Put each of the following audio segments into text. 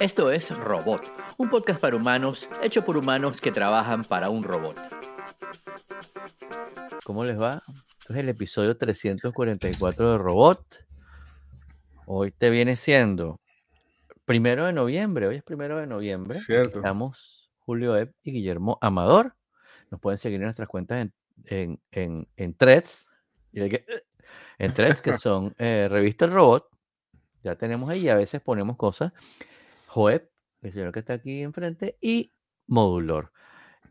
Esto es Robot, un podcast para humanos hecho por humanos que trabajan para un robot. ¿Cómo les va? Este es el episodio 344 de Robot. Hoy te viene siendo primero de noviembre. Hoy es primero de noviembre. Cierto. Estamos Julio Epp y Guillermo Amador. Nos pueden seguir en nuestras cuentas en, en, en, en threads. Y de que- En threads que son eh, Revista El Robot. Ya tenemos ahí. A veces ponemos cosas. Joeb, el señor que está aquí enfrente. Y Modulor.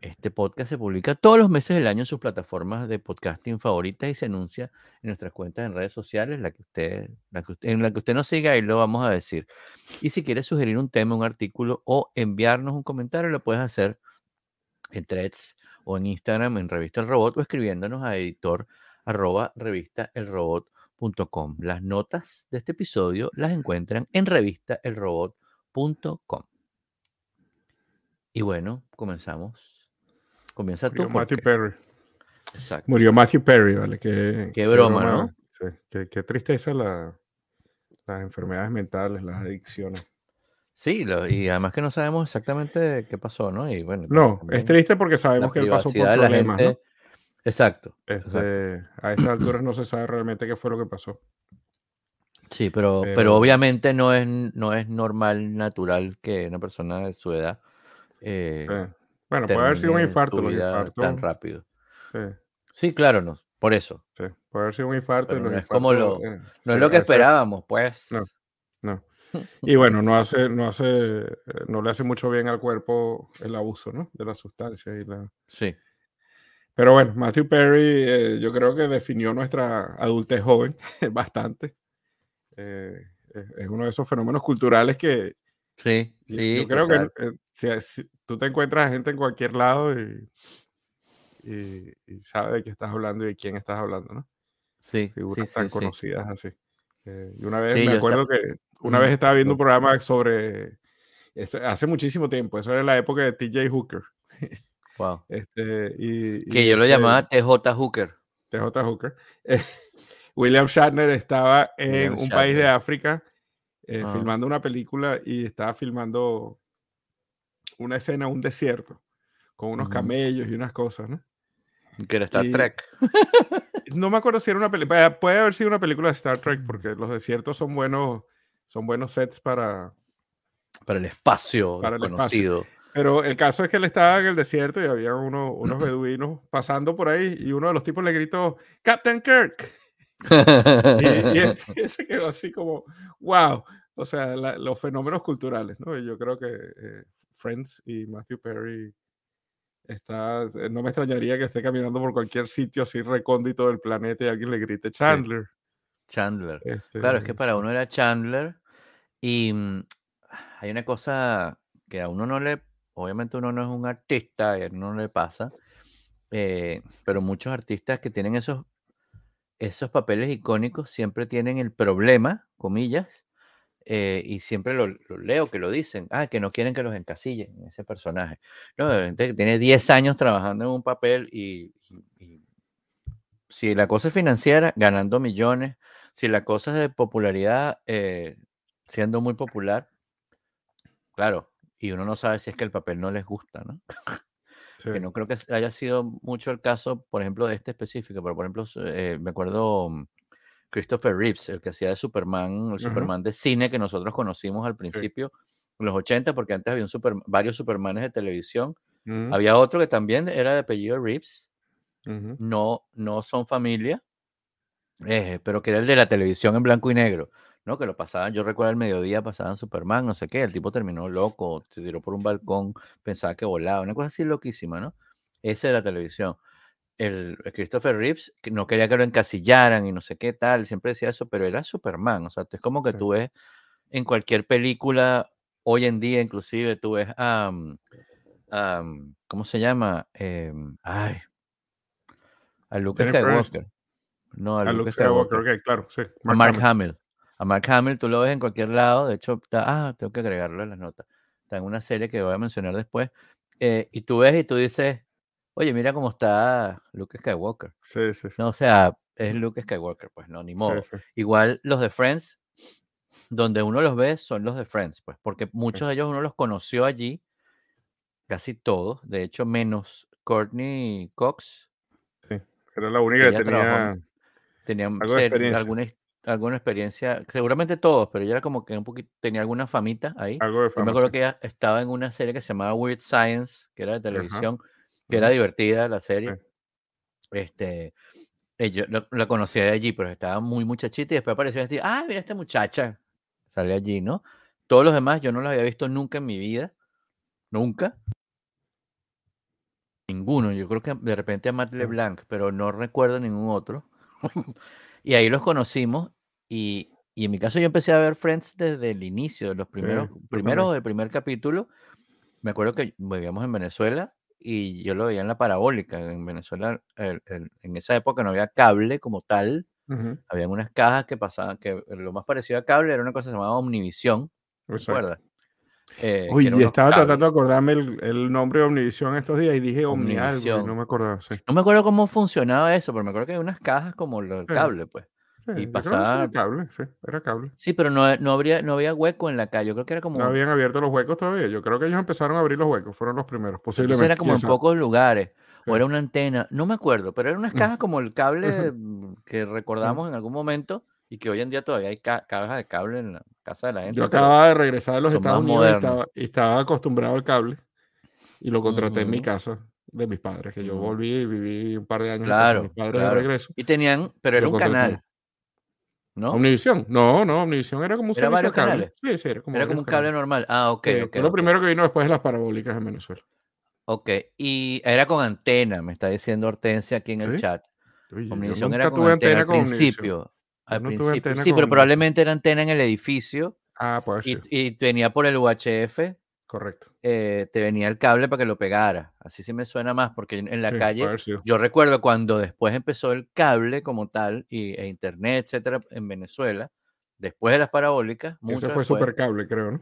Este podcast se publica todos los meses del año en sus plataformas de podcasting favoritas y se anuncia en nuestras cuentas en redes sociales, la que usted, en la que usted nos siga, ahí lo vamos a decir. Y si quieres sugerir un tema, un artículo o enviarnos un comentario, lo puedes hacer en threads o en Instagram en Revista El Robot o escribiéndonos a editor arroba revistaelrobot.com. Las notas de este episodio las encuentran en revistaelrobot.com. Y bueno, comenzamos. Comienza tú. Murió Matthew porque- Perry. Exacto. Murió Matthew Perry, ¿vale? Qué, Qué broma, ¿no? Sí, qué, qué tristeza la- las enfermedades mentales, las adicciones. Sí, lo- y además que no sabemos exactamente qué pasó, ¿no? Y bueno, No, es triste porque sabemos que él pasó por de la problemas, gente. ¿no? Exacto. Este, a estas alturas no se sabe realmente qué fue lo que pasó. Sí, pero, pero, Pero- obviamente no es, no es normal, natural que una persona de su edad eh. Bueno, puede haber sido un infarto, los infartos. tan rápido. Sí, Sí, claro, no, por eso. sí, puede haber sido un infarto. y los no es como lo- eh, No sí, es lo que esperábamos, pues. No. No. Y bueno, no hace, no hace, no le hace mucho bien al cuerpo el abuso, ¿no? De la sustancia y la. Sí, Pero bueno, Matthew Perry, eh, yo creo que definió nuestra adultez joven bastante. Eh, es, uno de esos fenómenos culturales que sí, sí. yo creo total. que eh, si, si tú te encuentras gente en cualquier lado y, y, y sabe de qué estás hablando y de quién estás hablando, ¿no? Sí, Figuras sí, tan sí, sí. conocidas así. Eh, y una vez Sí, me acuerdo que una vez estaba viendo un programa sobre, este, hace muchísimo tiempo, eso era la época de TJ Hooker. Wow. Este, y, Que yo lo este, llamaba TJ Hooker. TJ Hooker. eh, William Shatner estaba en William un país de. África eh, Ajá. filmando una película y estaba filmando una escena, un desierto, con unos camellos y unas cosas, ¿no? Que era Star y- Trek. No me acuerdo si era una película, puede haber sido una película de Star Trek, porque los desiertos son buenos, son buenos sets para... Para el espacio Para el espacio. Pero el caso es que él estaba en el desierto y había uno- unos beduinos pasando por ahí y uno de los tipos le gritó, Captain Kirk. Y, y él, y él se quedó así como, wow. O sea, la- los fenómenos culturales, ¿no? Y yo creo que eh, Friends y Matthew Perry está, eh, no me extrañaría que esté caminando por cualquier sitio así recóndito del planeta y alguien le grite Chandler. Chandler. Este, Claro, es que para sí. uno era Chandler y mm, hay una cosa que a uno no le, obviamente uno no es un artista y a uno no le pasa, eh, pero muchos artistas que tienen esos, esos papeles icónicos siempre tienen el problema, comillas, eh, y siempre lo, lo leo que lo dicen, ah, que no quieren que los encasillen en ese personaje. No, gente que tiene 10 años trabajando en un papel y, y- y si la cosa es financiera, ganando millones, si la cosa es de popularidad, eh, siendo muy popular, claro, y uno no sabe si es que el papel no les gusta, ¿no? Sí. Que no creo que haya sido mucho el caso, por ejemplo, de este específico, pero por ejemplo, eh, me acuerdo mm, Christopher Reeves, el que hacía de Superman, el. Superman de cine que nosotros conocimos al principio, en los 80, porque antes había un super, varios Supermanes de televisión. Ujú, Había otro que también era de apellido Reeves, no, no son familia, eh, pero que era el de la televisión en blanco y negro, ¿no? Que lo pasaban, yo recuerdo al mediodía pasaban Superman, no sé qué, el tipo terminó loco, se tiró por un balcón, pensaba que volaba, una cosa así loquísima, ¿no? Ese de la televisión. El, el Christopher Reeves, que no quería que lo encasillaran y no sé qué tal, siempre decía eso, pero era Superman, o sea, es como que tú ves en cualquier película, hoy en día inclusive, tú ves a, a, mm, ¿cómo se llama? Em, ay, a Jennifer Skywalker. No, a A Luke Luke Skywalker. Skywalker, ok, claro, sí. A Mark Hamill. Hamill. A Mark Hamill tú lo ves en cualquier lado. De hecho, está- ah, tengo que agregarlo en las notas. Está en una serie que voy a mencionar después. eh, y tú ves y tú dices, oye, mira cómo está Luke Skywalker. Sí, sí, sí. No, o sea, es Luke Skywalker, pues no, ni modo. sí, sí. Igual los de Friends, donde uno los ve son los de Friends, pues, porque muchos de ellos uno los conoció allí, casi todos, de hecho, menos Courtney Cox. Sí, era la única que tenía, tenía experiencia. alguna, alguna experiencia, seguramente todos, pero ella era como que un poquito, tenía alguna famita ahí. Algo de Yo me acuerdo que ella estaba en una serie que se llamaba Weird Science, que era de televisión, que era divertida la serie. Este, yo la, conocía de allí, pero estaba muy muchachita y después apareció y decía, ah, mira esta muchacha, sale allí, ¿no? Todos los demás yo no los había visto nunca en mi vida, nunca. Ninguno, yo creo que de repente a Matt LeBlanc, pero no recuerdo ningún otro. y ahí los conocimos y, y, en mi caso yo empecé a ver Friends desde el inicio, los primeros, primero del primer capítulo. Me acuerdo que vivíamos en Venezuela y yo lo veía en la parabólica. En Venezuela, en esa época no había cable como tal. Había unas cajas que pasaban, que lo más parecido a cable era una cosa que se llamaba Omnivisión. Eh, Uy, estaba tratando de acordarme el, nombre de Omnivisión estos días y dije Omni no me acordaba. No me acuerdo cómo funcionaba eso, pero me acuerdo que hay unas cajas como el cable, pues y pasaba. cable, sí, era cable. Sí, pero no, no, habría, no había hueco en la calle. Yo creo que era como. No habían abierto los huecos todavía. Yo creo que ellos empezaron a abrir los huecos. Fueron los primeros, posiblemente. era como en pocos lugares. O era una antena. No me acuerdo, pero eran unas mm. cajas como el cable que recordamos en algún momento y que hoy en día todavía hay cajas de cable en la casa de la gente. Yo acababa de regresar de los Estados Unidos y estaba, acostumbrado al cable y lo contraté en mi casa de mis padres, que yo volví y viví un par de años claro, mis padres de regreso. Y tenían, pero era un canal. ¿No? Omnivisión. No, no, Omnivisión era como un ¿Era varios cable. Sí, sí, era como, era como un cable normal. Ah, ok. fue lo primero que vino después de las parabólicas en Venezuela. Ok, y era con antena, me está diciendo Hortensia aquí en el chat. Omnivisión era con antena, al principio. Al principio. Sí, pero probablemente era antena en el edificio. Ah, pues y, y, venía por el UHF Correcto. Eh, te venía el cable para que lo pegara. Así sí me suena más, porque en la calle, yo recuerdo cuando después empezó el cable como tal, y, e internet, etcétera, en Venezuela, después de las parabólicas. Eso fue supercable, creo, ¿no?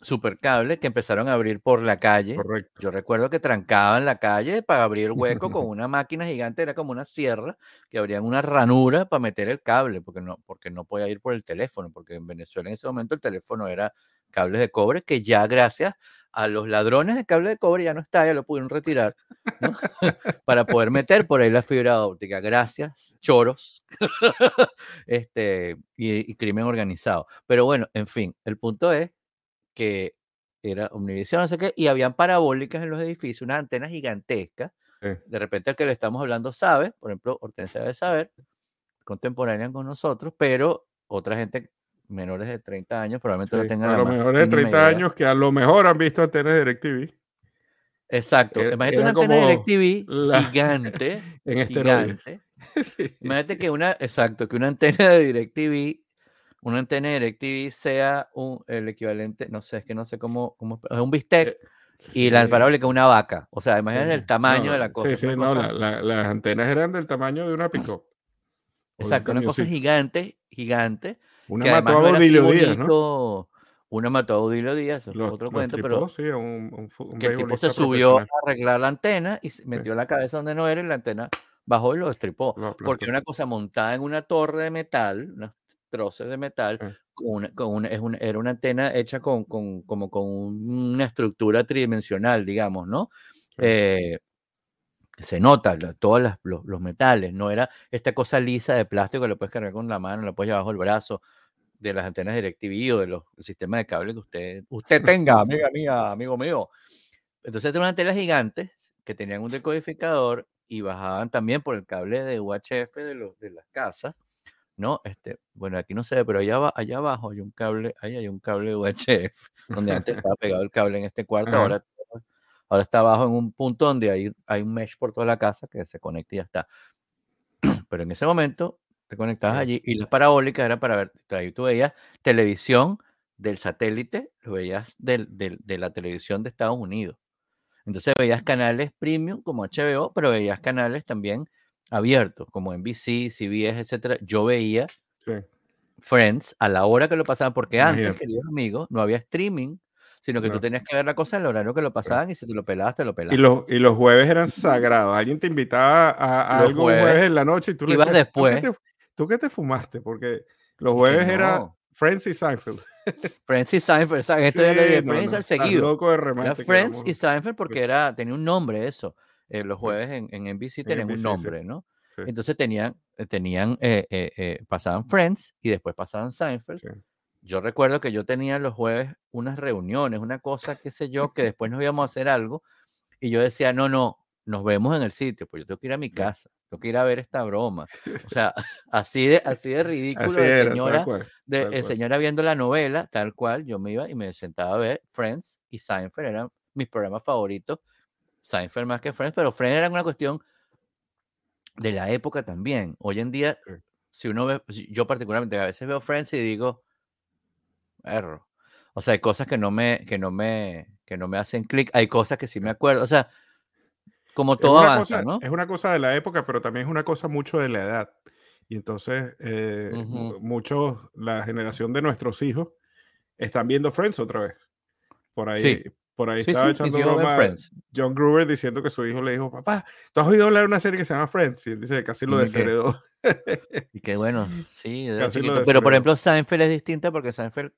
Supercable, que empezaron a abrir por la calle. Correcto. Yo recuerdo que trancaban la calle para abrir hueco con una máquina gigante, era como una sierra, que abrían una ranura para meter el cable, porque no, porque no podía ir por el teléfono, porque en Venezuela en ese momento el teléfono era cables de cobre, que ya gracias a los ladrones de cable de cobre ya no está, ya lo pudieron retirar, para poder meter por ahí la fibra óptica. Gracias, choros este, y, crimen organizado. Pero bueno, en fin, el punto es que era Omnivisión, no sé qué, y habían parabólicas en los edificios, unas antenas gigantescas. De repente el que le estamos hablando sabe, por ejemplo, Hortensia debe saber, contemporánea con nosotros, pero otra gente menores de 30 años probablemente no tengan a los menores de 30 años que a lo mejor han visto antenas de DirecTV. Exacto. Imagínate una antena de DirecTV gigante. en este gigante. Imagínate que una, exacto, que una antena de DirecTV, una antena de DirecTV sea un, el equivalente, no sé, es que no sé cómo, cómo es un bistec. Eh, y la parabólica una vaca. O sea, imagínate el tamaño de la cosa. Sí, sí, no, las antenas eran del tamaño de una pick Exacto, una cosa gigante, gigante, una mató a Odilio Díaz, ¿no? Una mató a Odilio Díaz, otro cuento, pero sí, un, un, que el tipo se subió a arreglar la antena y metió la cabeza donde no era y la antena bajó y lo destripó. porque una cosa montada en una torre de metal, unos trozos de metal, con con es era una antena hecha con, con, como con una estructura tridimensional, digamos, ¿no? Eh, se nota todos los, los, metales, no era esta cosa lisa de plástico que lo puedes cargar con la mano, lo puedes llevar bajo el brazo, de las antenas DirecTV o de los sistemas de cable que usted, usted tenga, amiga mía, amigo mío. Entonces, eran antenas gigantes que tenían un decodificador y bajaban también por el cable de UHF de, los, de las casas, ¿no? Este, bueno, aquí no se ve, pero allá, allá abajo hay un cable, ahí hay un cable UHF, donde antes estaba pegado el cable en este cuarto, ahora, ahora está abajo en un punto donde hay, hay un mesh por toda la casa que se conecta y ya está. Pero en ese momento te conectabas allí y las parabólicas era para ver, ahí tú veías televisión del satélite, lo veías de la televisión de Estados Unidos. Entonces veías canales premium como HBO, pero veías canales también abiertos como NBC, CBS, etcétera. Yo veía Friends a la hora que lo pasaban, porque antes, queridos amigos, no había streaming, sino que tú tenías que ver la cosa en el horario que lo pasaban y si te lo pelabas, te lo pelabas. Y los, y los jueves eran sagrados. Alguien te invitaba a, algo jueves, jueves en la noche y tú le ibas después. ¿Tú qué te fumaste? Porque los jueves era Friends y Seinfeld. Friends y Seinfeld, esto ya le Friends al seguido. Loco de remate era Friends y Seinfeld porque era, tenía un nombre eso. Eh, los jueves en, en NBC tenían un nombre, ¿no? Sí. Entonces tenían, eh, tenían eh, eh, pasaban Friends y después pasaban Seinfeld. Sí. Yo recuerdo que yo tenía los jueves unas reuniones, una cosa, qué sé yo, que después nos íbamos a hacer algo y yo decía, no, no, nos vemos en el sitio, pues yo tengo que ir a mi casa, tengo que ir a ver esta broma. O sea, así de, así de ridículo Así de era, tal señora, cual, de tal eh, cual. señora viendo la novela, tal cual, yo me iba y me sentaba a ver Friends y Seinfeld eran mis programas favoritos. Seinfeld más que Friends, pero Friends era una cuestión de la época también. Hoy en día, si uno ve, yo particularmente a veces veo Friends y digo, error. O sea, hay cosas que no me, que no me, que no me hacen clic, hay cosas que sí me acuerdo. O sea, como todo avanza, cosa- ¿no? Es una cosa de la época, pero también es una cosa mucho de la edad. Y entonces, eh, muchos, la generación de nuestros hijos, están viendo Friends otra vez. Por ahí, Sí. Por ahí Sí, estaba sí, echando broma. John Gruber diciendo que su hijo le dijo, papá, ¿tú has oído hablar de una serie que se llama Friends? Y él dice que casi lo desheredó. Y qué bueno, sí, Casi lo. Pero por ejemplo, Seinfeld es distinta porque Seinfeld,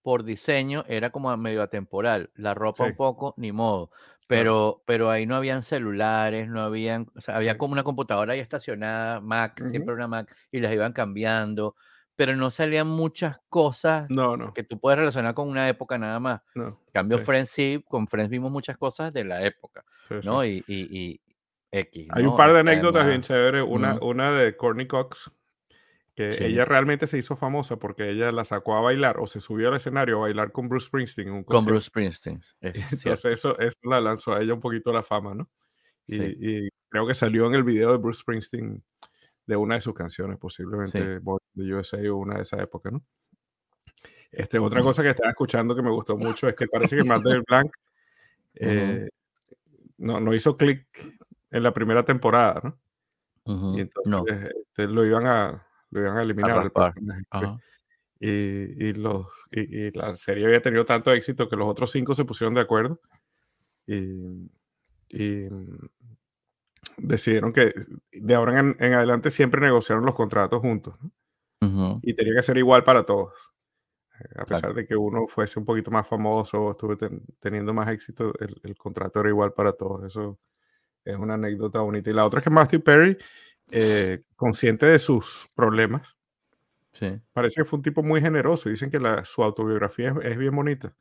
por diseño, era como medio atemporal. La ropa Sí. un poco, ni modo. Pero, pero ahí no habían celulares, no habían, o sea, había como una computadora ahí estacionada, Mac, Ujú. siempre una Mac, y las iban cambiando. Pero no salían muchas cosas No, no, que tú puedes relacionar con una época nada más. no. En cambio, Sí. Friends sí, con Friends vimos muchas cosas de la época, sí, sí. ¿no? Y, y, y X. Hay un par de anécdotas bien chéveres. Una, Ujú. una de Courtney Cox, que Sí. ella realmente se hizo famosa porque ella la sacó a bailar o se subió al escenario a bailar con Bruce Springsteen en un con. Bruce Springsteen, es. Entonces eso, eso la lanzó a ella un poquito a la fama, ¿no? Y, Sí. y creo que salió en el video de Bruce Springsteen de una de sus canciones, posiblemente in the USA o una de esa época, ¿no? Este, otra cosa que estaba escuchando que me gustó mucho es que parece que Matt Blanc eh, no, no hizo clic en la primera temporada, ¿no? Ujú. Y entonces No, este, lo iban a lo iban a eliminar personaje. ajá. Y, y los, y, y la serie había tenido tanto éxito que los otros cinco se pusieron de acuerdo y, y, decidieron que de ahora en, en adelante siempre negociaron los contratos juntos y tenía que ser igual para todos. Eh, A pesar Claro. de que uno fuese un poquito más famoso o estuve ten- teniendo más éxito, el, el contrato era igual para todos. Eso es una anécdota bonita. Y la otra es que Matthew Perry, eh, consciente de sus problemas, Sí. parece que fue un tipo muy generoso. Dicen que la- su autobiografía es, es bien bonita.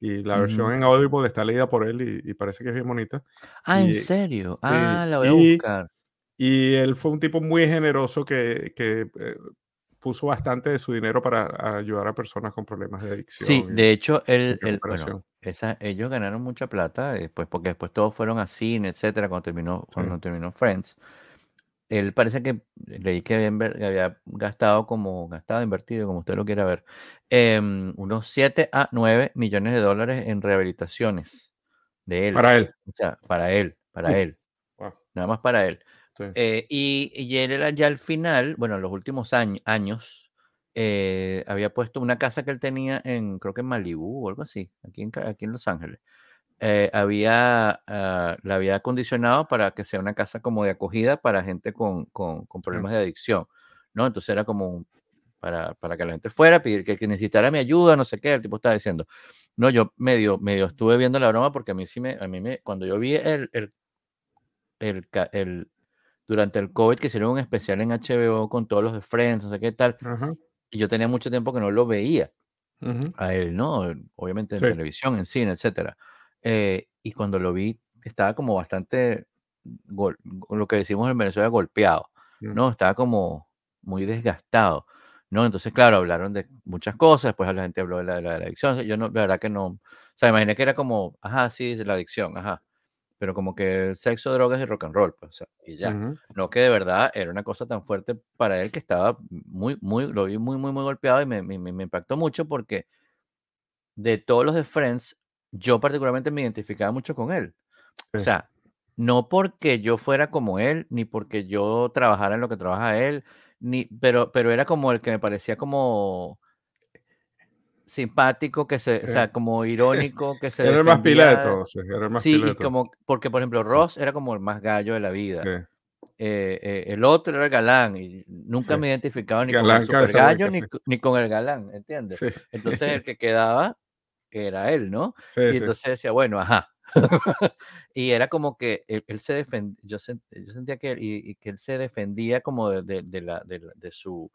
Y la versión Ujú. en Audible está leída por él y, y parece que es bien bonita. Ah, ¿en Y- serio? sí, Ah, la voy a buscar. Y él fue un tipo muy generoso que, que, eh, puso bastante de su dinero para ayudar a personas con problemas de adicción. Sí, de hecho, él, él- bueno, esa, ellos ganaron mucha plata, después, porque después todos fueron a cine, etcétera, cuando terminó, cuando terminó Friends. Él parece que leí que había, gastado como, gastado, invertido, como usted lo quiera ver, em, unos 7 a 9 millones de dólares en rehabilitaciones de él. Para él. O sea, para él, para Uh. él, Wow, nada más para él. sí. Eh, y, y él era ya al final, bueno, en los últimos años, años eh, había puesto una casa que él tenía en, creo que en Malibú o algo así, aquí en, aquí en Los Ángeles. Eh, había, ah, la había acondicionado para que sea una casa como de acogida para gente con, con- con problemas de adicción, ¿no? Entonces era como un- para, para que la gente fuera, pedir que, que necesitara mi ayuda, no sé qué, el tipo estaba diciendo. No, yo medio, medio estuve viendo la broma porque a mí sí me, a mí me, cuando yo vi el, el, el, el- durante el COVID que hicieron un especial en HBO con todos los de Friends, no sé qué tal, Ajá, y yo tenía mucho tiempo que no lo veía ujú, a él, ¿no? Obviamente en Sí. televisión, en cine, etcétera. Eh, y cuando lo vi, estaba como bastante, gol- lo que decimos en Venezuela, golpeado, Mm. ¿no? Estaba como muy desgastado, ¿no? Entonces, claro, hablaron de muchas cosas, después la gente habló de la, de la adicción, yo no, la verdad que no, o sea, imaginé que era como, ajá, sí, la adicción, ajá, pero como que sexo, drogas y rock and roll, pues, o sea, y ya. ujú. No que de verdad era una cosa tan fuerte para él que estaba muy, muy, lo vi muy, muy, muy golpeado y me- me- me impactó mucho porque de todos los de Friends, yo particularmente me identificaba mucho con él. O sea, no porque yo fuera como él, ni porque yo trabajara en lo que trabaja él, ni, pero, pero era como el que me parecía como simpático, que se, o sea, como irónico, que se Era el más pila de defendía- todos, sí, era el más Sí, pila de y todos. como, porque por ejemplo Ross era como el más gallo de la vida. Sí. eh, eh, el otro era el galán y nunca Sí. me identificaba ni Galán, con el super gallo ni, ni con el galán, ¿entiendes? Entonces el que quedaba era él, ¿no? sí, Y sí. entonces decía, bueno, ajá. y era como que él, él se defendía, yo, sen- yo sentía que, él- y, y que él se defendía como de, de- de la, de, de su,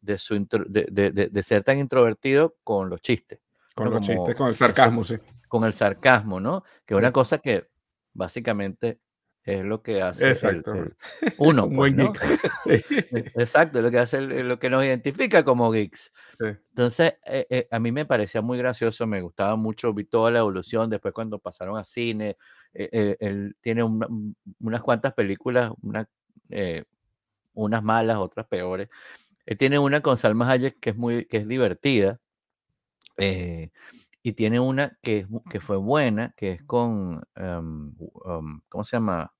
de, su intro- de, ser tan introvertido con los chistes, Con ¿no? los Como chistes, con el eso, sarcasmo, sí. con el sarcasmo, ¿no? Que es Sí. una cosa que básicamente es lo que hace el, Exacto. el- uno, Un pues, buen ¿no? geek. Sí. E- Exacto, lo que hace el- lo que nos identifica como geeks. Sí. Entonces, eh, eh, a mí me parecía muy gracioso, me gustaba mucho, vi toda la evolución, después cuando pasaron a cine, eh, eh, él tiene un- unas cuantas películas, una, eh, unas malas, otras peores. Él tiene una con Salma Hayek que es muy, que es divertida, eh, y tiene una que, que fue buena, que es con, em, um, ¿cómo se llama?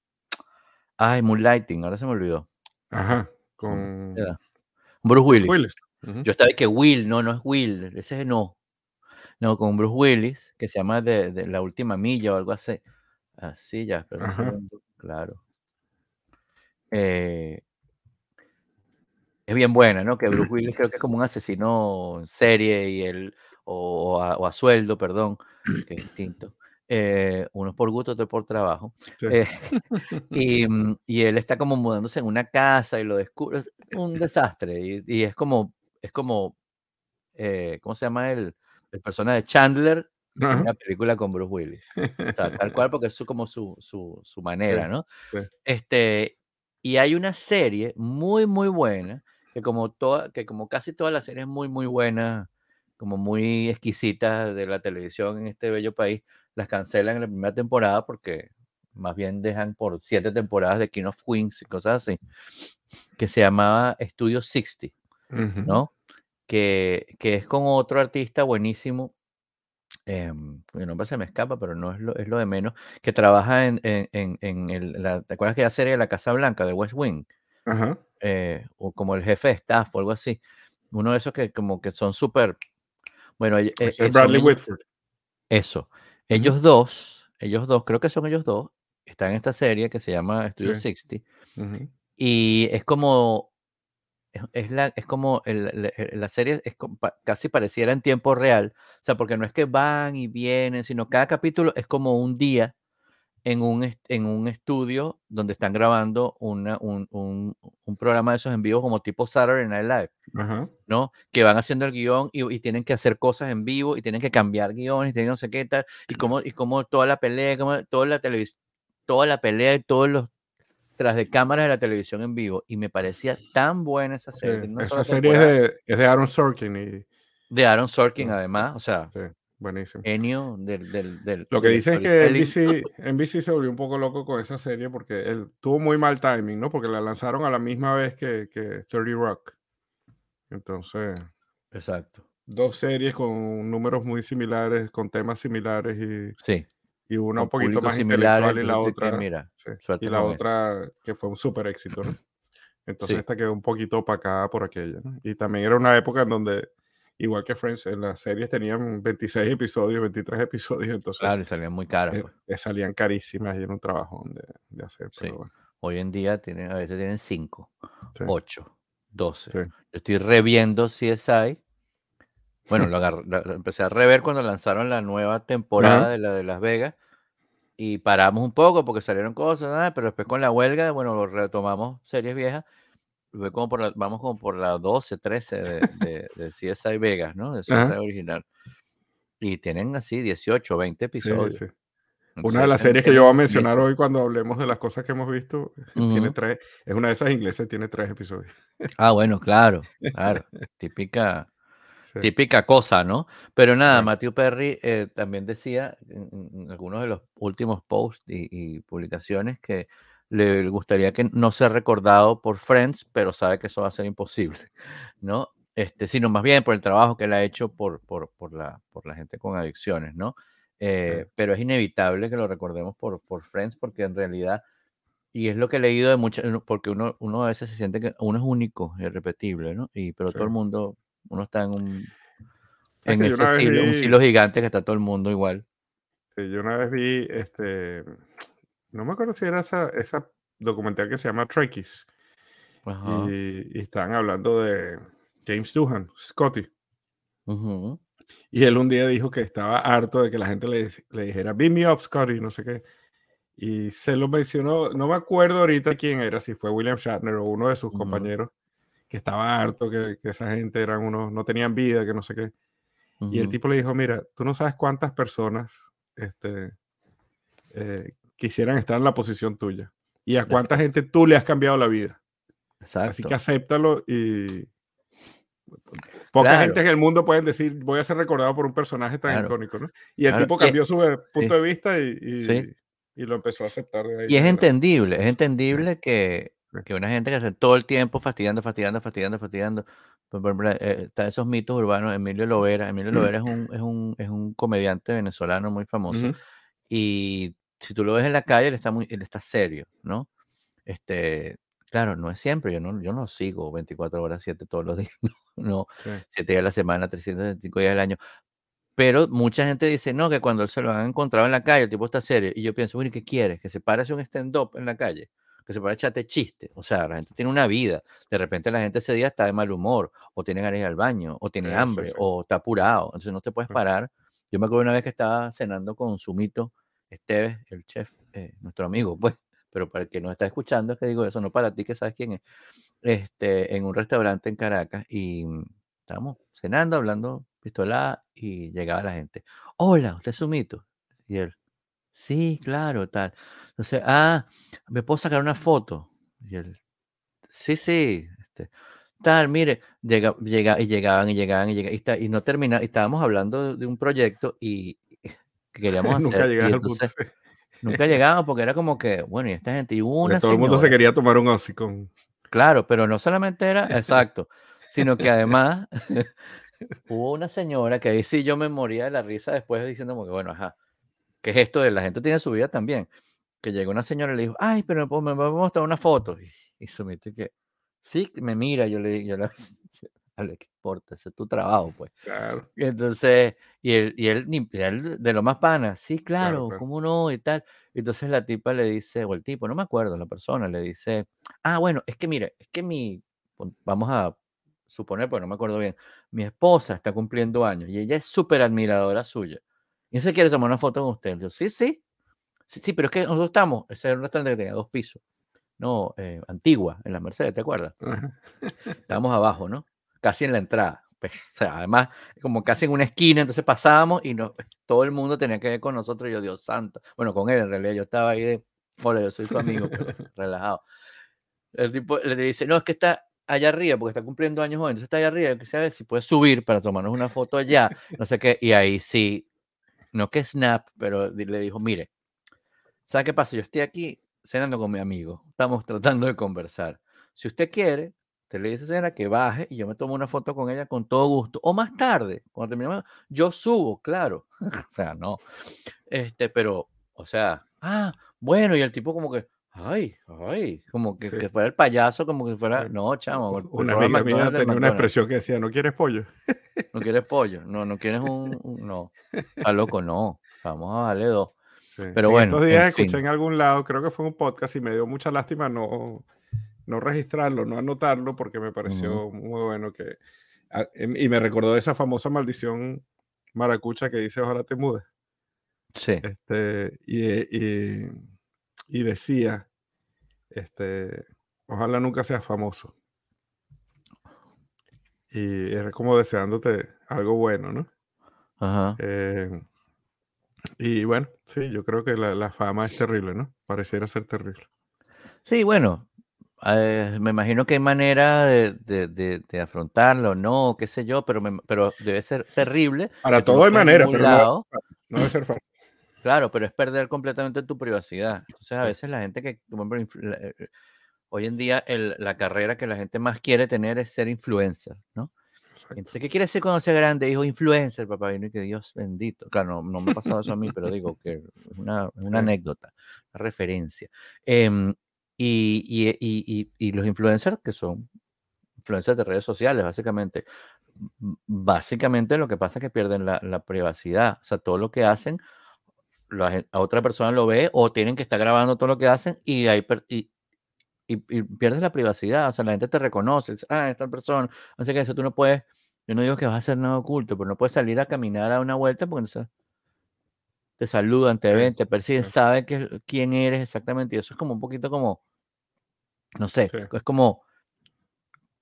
Ay, Moonlighting, ahora se me olvidó. Ajá. ¿Cómo Con? Bruce Willis. Yo estaba que Will, no, no es Will, ese es no. No, con Bruce Willis, que se llama de, de La Última Milla o algo así. Así ya, un Ajá. segundo, claro. Eh, es bien buena, ¿no? Que Bruce Willis creo que es como un asesino en serie y él, o, a, o a sueldo, perdón, que es distinto. Eh, uno por gusto, otro por trabajo. Sí. Eh, y, mm, y él está como mudándose en una casa y lo descubre. Es un desastre. Y, y es como, es como, eh, ¿cómo se llama el, el personaje de Chandler en una película con Bruce Willis? O sea, tal cual porque es su, como su, su, su manera, Sí, ¿no? sí. Este, y hay una serie muy, muy buena, que como, toda, que como casi todas las series muy, muy buenas, como muy exquisitas de la televisión en este bello país, las cancelan en la primera temporada porque más bien dejan por siete temporadas de King of Queens y cosas así, que se llamaba Studio 60, Ujú. ¿no? Que, que es con otro artista buenísimo, em, cuyo nombre se me escapa, pero no es lo, es lo de menos, que trabaja en, en, en, en el, la, ¿te acuerdas que la serie de La Casa Blanca de West Wing? Eh, o como el jefe de staff o algo así. Uno de esos que como que son súper, bueno, eh, eh, es son Bradley ellos- Whitford. eso. Ellos dos, ellos dos, creo que son ellos dos, están en esta serie que se llama Studio Sí. 60 Ujú. y es como es, es la, es como el- el- el- la serie es como casi pareciera en tiempo real, o sea, porque no es que van y vienen, sino cada capítulo es como un día en un, en un estudio donde están grabando una, un, un- un programa de esos en vivo como tipo Saturday Night Live. Ajá. ¿no? Que van haciendo el guion y, y tienen que hacer cosas en vivo y tienen que cambiar guiones y tienen no sé qué tal, y como, y como toda la pelea, como toda la televisión, toda la pelea y todos los tras de cámaras de la televisión en vivo. Y me parecía tan buena esa Sí, serie. tiene una Esa serie es de, es de Aaron Sorkin y de Aaron Sorkin, Sí. además, o sea, sí, buenísimo. genio del, del, del- Lo que del dicen es que. NBC, NBC se volvió un poco loco con esa serie porque él tuvo muy mal timing, ¿no? Porque la lanzaron a la misma vez que, que 30 Rock. Entonces, Exacto. dos series con números muy similares, con temas similares y, Sí. y una un poquito más intelectual y la entonces, que, otra, mira, sí, y la con eso. otra que fue un súper éxito, ¿no? Entonces Sí. esta quedó un poquito opacada por aquella, ¿no? Y también era una época en donde, igual que Friends, en las series tenían 26 episodios, 23 episodios, entonces Claro, y salían muy caras. eh, pues. eh, salían carísimas y era un trabajo de, de hacer. Sí. Pero bueno, Hoy en día tienen, a veces tienen 5, sí, 8, 12. sí. Yo estoy reviendo CSI. Bueno, lo, agarr- lo- empecé a rever cuando lanzaron la nueva temporada de la de Las Vegas y paramos un poco porque salieron cosas, nada, pero después con la huelga, bueno, retomamos series viejas. Como por la- vamos como por la 12, 13 de, de, de CSI Vegas, ¿no? De CSI Ajá. original. Y tienen así 18, 20 Sí, episodios. sí. Entonces, Una de las series que yo voy a mencionar hoy cuando hablemos de las cosas que hemos visto, tiene Ujú. tres, es una de esas inglesas, tiene tres episodios. Ah, bueno, claro, claro. Típica. Sí, Típica cosa, ¿no? Pero nada, sí, Matthew Perry eh, también decía en- en algunos de los últimos posts y, y publicaciones que le gustaría que no sea recordado por Friends, pero sabe que eso va a ser imposible, ¿no? Este, sino más bien por el trabajo que él ha hecho por, por, por la, por la gente con adicciones, ¿no? Eh, pero es inevitable que lo recordemos por, por Friends, porque en realidad, y es lo que he leído de muchas, porque uno, uno a veces se siente que uno es único, irrepetible, ¿no? Y, pero sí. todo el mundo, uno está en un, Es en que yo ese silo, un vi, silo gigante que está todo el mundo igual. yo una vez vi, este, no me acuerdo si era esa, esa documental que se llama Trekkies. Ajá. Y, y estaban hablando de James Doohan, Scotty. Y él un día dijo que estaba harto de que la gente le, le dijera, beat me up, Scotty, no sé qué. Y se lo mencionó, no me acuerdo ahorita quién era, si fue William Shatner o uno de sus Ujú. compañeros, que estaba harto, que, que esa gente eran unos, no tenían vida, que no sé qué. Y el tipo le dijo, mira, tú no sabes cuántas personas este, eh, quisieran estar en la posición tuya. Y a cuánta gente tú le has cambiado la vida. Así Exacto. que acéptalo y... Poca Claro. gente en el mundo pueden decir, voy a ser recordado por un personaje tan Claro. icónico, ¿no? Y el Claro, tipo cambió su punto de vista y, y- Sí. y lo empezó a aceptar. de ahí Y es entendible, es entendible que, Sí. que una gente que hace todo el tiempo fastidiando, fastidiando, fastidiando, fastidiando. Por ejemplo, eh, están esos mitos urbanos. Emilio Lovera. Emilio Lovera es un, es un, es un comediante venezolano muy famoso. Y si tú lo ves en la calle, él está muy, él está serio, ¿no? Este, claro, no es siempre, yo no, yo no sigo 24 horas, 7 todos los días, no, Sí. 7 días a la semana, 365 días al año. Pero mucha gente dice, no, que cuando se lo han encontrado en la calle, el tipo está serio. Y yo pienso, bueno, ¿y qué quieres? Que se pare a un stand-up en la calle, que se pare a echarte chiste. O sea, la gente tiene una vida. De repente la gente ese día está de mal humor, o tiene ganas de ir al baño, o tiene Sí, hambre, sí. o está apurado. Entonces no te puedes parar. Yo me acuerdo una vez que estaba cenando con Sumito Esteves, el chef, eh, nuestro amigo, pues, pero para el que nos está escuchando es que digo eso, no para ti que sabes quién es, este, en un restaurante en Caracas y mm, estábamos cenando, hablando pistolada y llegaba la gente. Hola, ¿usted es Sumito? Y él, sí, claro, tal. Entonces, ah, ¿me puedo sacar una foto? Y él, sí, sí, este, tal, mire, llega, llega, y llegaban y llegaban y llegaban y, está- y no termina, y estábamos hablando de un proyecto y que queríamos Nunca hacer y llegas al punto. nunca llegaban porque era como que, bueno, y esta gente, y Porque una todo el mundo se quería tomar un Ozzy con... Claro, pero no solamente era exacto, sino que además hubo una señora que ahí sí yo me moría de la risa después diciendo como que, bueno, ajá, ¿qué es esto de la gente tiene su vida también? Que llegó una señora y le dijo, ay, pero me a mostrar una foto. Y, y que, sí, me mira, yo le yo le dale, ¿qué importa? Ese es tu trabajo, pues. Claro. Y entonces, y él, y él, y él de lo más pana, sí, claro, claro. ¿cómo no? Y tal. Entonces la tipa le dice, o el tipo, no me acuerdo, la persona le dice, ah, bueno, es que mire, es que mi, vamos a suponer, pues no me acuerdo bien, mi esposa está cumpliendo años y ella es súper admiradora suya. Y se quiere tomar una foto con usted. Yo, sí, sí, sí, sí, pero es que nosotros estamos, ese era un restaurante que tenía dos pisos, no, eh, antigua, en la Mercedes, ¿te acuerdas? Ajá. Estábamos abajo, ¿no? Casi en la entrada. Pues, o sea, además, como casi en una esquina, entonces pasábamos y no, todo el mundo tenía que ver con nosotros. Y yo, Dios santo. Bueno, con él en realidad, yo estaba ahí de, hola, yo soy tu amigo, pero relajado. El tipo le dice, no, es que está allá arriba, porque está cumpliendo años hoy, entonces está allá arriba, quisiera ver si puede subir para tomarnos una foto allá, no sé qué. Y ahí sí, no que snap, pero le dijo, mire, ¿sabe qué pasa? Yo estoy aquí cenando con mi amigo, estamos tratando de conversar. Si usted quiere, usted le dice a señora que baje y yo me tomo una foto con ella con todo gusto. O más tarde, cuando terminemos, yo subo, claro. o sea, no. Este, pero, o sea, ah, bueno, y el tipo como que, ay, ay, como que, Sí. que fuera el payaso, como que fuera, Sí. no, chamo. el Una amiga mía tenía una McDonald's. expresión que decía, ¿no quieres pollo? No quieres pollo, no, no quieres un, un- no. Está loco, no. Vamos a darle dos. Sí. Pero en bueno, estos días en escuché fin. en algún lado, creo que fue un podcast y me dio mucha lástima no, no registrarlo, no anotarlo, porque me pareció muy bueno que... a- em- y me recordó esa famosa maldición maracucha que dice, ojalá te mudes. Sí. Este, y, y, y decía, este, ojalá nunca seas famoso. Y era como deseándote algo bueno, ¿no? Ajá. Eh, y bueno, sí, yo creo que la, la fama es terrible, ¿no? Pareciera ser terrible. Sí, bueno, eh, me imagino que hay manera de, de- de- de afrontarlo, no, qué sé yo, pero, me- pero debe ser terrible. Para todo hay manera, pero no, lado. no debe ser fácil. Claro, pero es perder completamente tu privacidad. Entonces, a veces la gente que, por ejemplo, la- eh, hoy en día el- la carrera que la gente más quiere tener es ser influencer, ¿no? Exacto. Entonces, ¿qué quiere ser cuando sea grande? Dijo influencer, papá. Y que Dios bendito. Claro, no, no me ha pasado eso a mí, pero digo que es una, una anécdota, una referencia. Em, y, y- y- y- y los influencers, que son influencers de redes sociales, básicamente, básicamente lo que pasa es que pierden la, la privacidad. O sea, todo lo que hacen, la a otra persona lo ve o tienen que estar grabando todo lo que hacen y, hay, y, pierdes la privacidad, o sea, la gente te reconoce, ah, esta persona, sé qué, eso tú no puedes, yo no digo que vas a hacer nada oculto, pero no puedes salir a caminar a una vuelta porque entonces te saludan, te ven, te persiguen, saben que, quién eres exactamente, y eso es como un poquito como, no sé, es como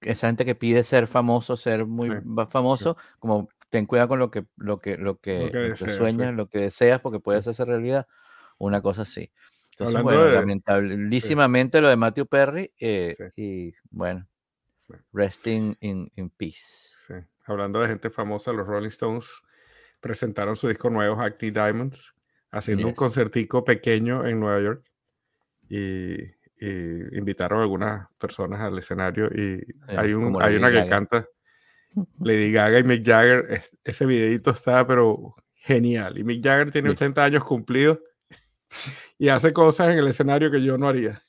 esa gente que pide ser famoso, ser muy famoso, como ten cuidado con lo que, lo que, lo que, sueñas, lo que deseas, porque puedes hacer realidad una cosa así. Entonces, bueno, lamentabilísimamente lo de Matthew Perry, eh, y bueno, resting in, in peace. Hablando de gente famosa, los Rolling Stones presentaron su disco nuevo, Hackney Diamonds, haciendo un concertico pequeño en Nueva York. Y y invitaron a algunas personas al escenario y hay, un, hay una que canta Lady Gaga y Mick Jagger. ese videito está pero genial. Y Mick Jagger tiene 80 años cumplidos y hace cosas en el escenario que yo no haría.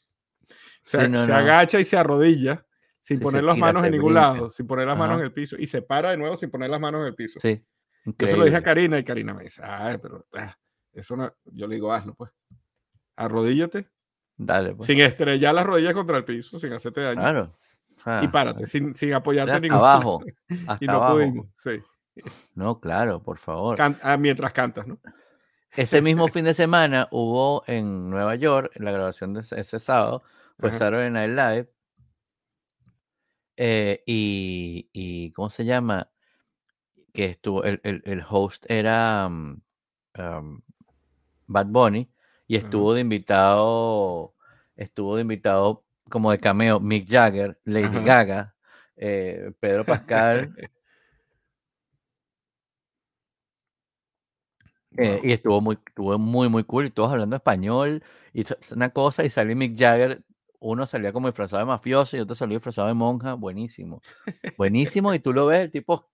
Se, se agacha y se arrodilla sin poner las manos en ningún lado, sin poner las manos en el piso y se para de nuevo sin poner las manos en el piso. Sí. Yo se lo dije a Karina y Karina me dice, ay, pero ah, eso no, yo le digo, hazlo pues. Arrodíllate Dale, pues. Sin estrellar las rodillas contra el piso, sin hacerte daño. Claro. y párate, sin, sin apoyarte en abajo. y no pudimos, sí. No, claro, por favor. Ah, mientras cantas, ¿no? Ese mismo fin de semana hubo en Nueva York, en la grabación de ese, sábado, fue Saturday Night Live. Eh, y, y, ¿cómo se llama? Que estuvo, el, el, el host era um, um, Bad Bunny y estuvo de invitado, estuvo de invitado como de cameo Mick Jagger, Lady Gaga, eh, Pedro Pascal. Eh, y estuvo muy, estuvo muy, muy cool. Y todos hablando español. Y una cosa, y salió Mick Jagger. Uno salía como disfrazado de mafioso y otro salió disfrazado de monja. Buenísimo. Buenísimo. Y tú lo ves, el tipo.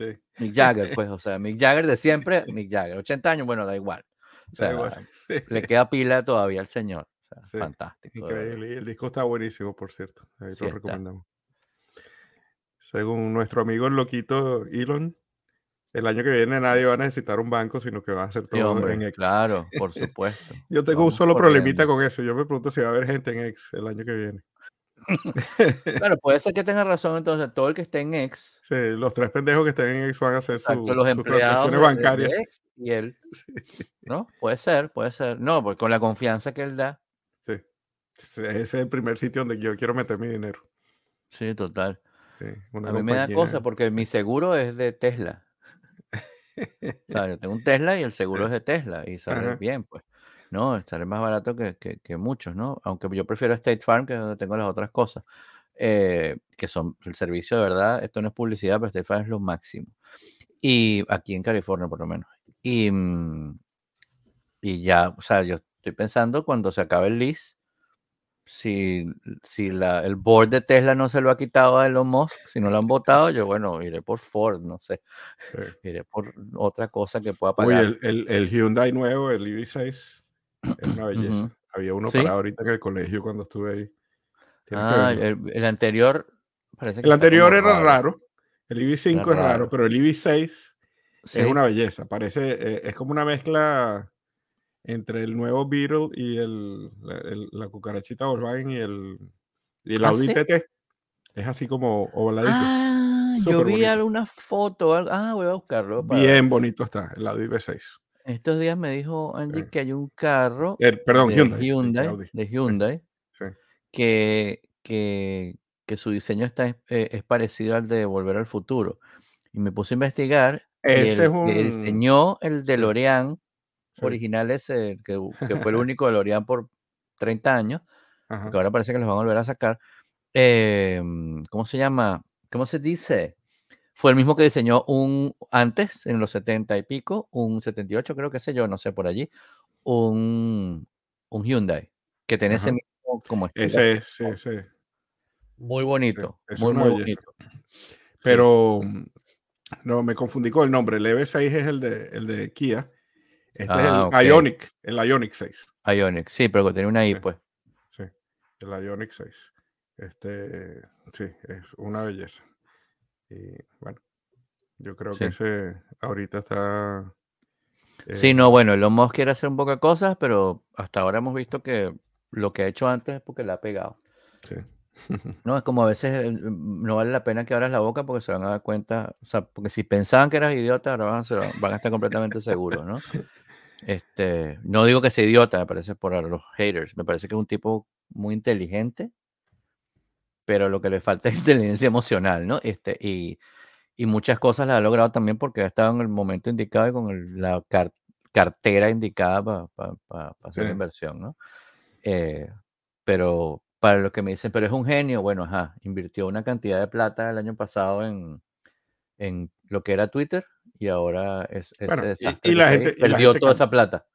Sí. Mick Jagger, pues, o sea, Mick Jagger de siempre, Mick Jagger. 80 años, bueno, da igual. Le queda pila todavía al señor. Fantástico. Increíble. el disco está buenísimo, por cierto. Ahí lo recomendamos. Según nuestro amigo el loquito Elon, el año que viene nadie va a necesitar un banco, sino que va a ser todo en X. Claro, por supuesto. Yo tengo un solo problemita con eso. Yo me pregunto si va a haber gente en X el año que viene. Claro, puede ser que tenga razón entonces todo el que esté en X. Sí, los tres pendejos que estén en X van a hacer su, los sus transacciones bancarias. y él. ¿No? Puede ser, puede ser. No, porque con la confianza que él da. Sí. Ese es el primer sitio donde yo quiero meter mi dinero. Sí, total. a mí me da cosa porque mi seguro es de Tesla. o sea, yo tengo un Tesla y el seguro es de Tesla y sale bien, pues. ¿No? Estaré más barato que, que, muchos, ¿no? Aunque yo prefiero State Farm, que es donde tengo las otras cosas, eh, que son el servicio de verdad, esto no es publicidad, pero State Farm es lo máximo. Y aquí en California, por lo menos. Y, mm, y ya, o sea, yo estoy pensando cuando se acabe el lease, si, si la, el board de Tesla no se lo ha quitado a Elon Musk, si no lo han votado, yo, bueno, iré por Ford, no sé. Iré por otra cosa que pueda pagar. El, el, el Hyundai nuevo, el EV6, es una belleza. Había uno para ahorita que el colegio cuando estuve ahí. Ah, el, anterior parece que El anterior era raro. El EV5 es raro, pero el EV6 es una belleza. Parece, eh, es como una mezcla entre el nuevo Beetle y el, la, cucarachita Volkswagen y el, y el ¿Ah, Audi TT. Es así como ovaladito. Ah, yo vi alguna foto. Ah, voy a buscarlo. Bien bonito está el Audi V6. Estos días me dijo Angie que hay un carro perdón, de Hyundai, de Hyundai Que, que, que, su diseño está, eh, es parecido al de Volver al Futuro. Y me puse a investigar. Ese el, que diseñó el DeLorean original ese, que, que, fue el único DeLorean por 30 años, que ahora parece que los van a volver a sacar. Em, ¿Cómo se llama? ¿Cómo se dice? Fue el mismo que diseñó un, antes, en los 70 y pico, un 78, creo que sé yo, no sé, por allí, un, un Hyundai, que tiene ese mismo como Ese, sí, sí. Muy bonito, muy, muy bonito. Pero no, me confundí con el nombre. El EV6 es el de, el de Kia. Este es el ah, Ionic, el Ionic 6. Ionic, sí, pero que tiene una I, pues. Sí, el Ionic 6. Este, sí, es una belleza. Y bueno, yo creo que ese ahorita está. sí, no, eh, bueno, Elon quiere hacer un poco de cosas, pero hasta ahora hemos visto que lo que ha hecho antes es porque le ha pegado. Sí. No, es como a veces eh, mm, no vale la pena que abras la boca porque se van a dar cuenta, o sea, porque si pensaban que eras idiota, ahora van a, ser- van a estar completamente seguros, ¿no? Este, no digo que sea idiota, me parece por los haters, me parece que es un tipo muy inteligente, pero lo que le falta es inteligencia emocional, ¿no? Este, y, y muchas cosas las ha logrado también porque ha estado en el momento indicado y con el- la car- cartera indicada para hacer la Sí. inversión, ¿no? Eh, pero para los que me dicen, pero es un genio, bueno, ajá, invirtió una cantidad de plata el año pasado en, en lo que era Twitter y ahora es ese Bueno, y- y la gente- y la perdió gente toda cambia. esa plata.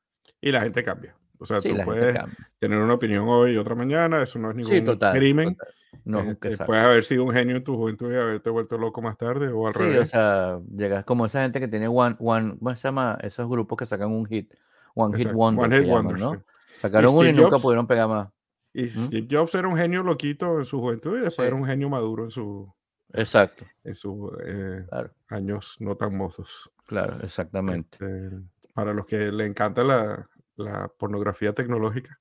Y la gente cambia. O sea, Sí, tú puedes tener una opinión hoy y otra mañana, eso no es ningún Sí, total. crimen. total. No, un Este, puedes haber sido un genio en tu juventud y haberte vuelto loco más tarde o al Sí, o revés. sea, llegas como esa gente que tiene one, one, ¿cómo se llama? Esos grupos que sacan un hit, one hit wonder, one hit llaman, ¿no? Sacaron uno y nunca Jobs? pudieron pegar más. Y Steve Jobs era un genio loquito en su juventud y después era un genio maduro en su Exacto, en sus eh, claro, años no tan mozos. claro, exactamente. Este, para los que le encanta la, la pornografía tecnológica,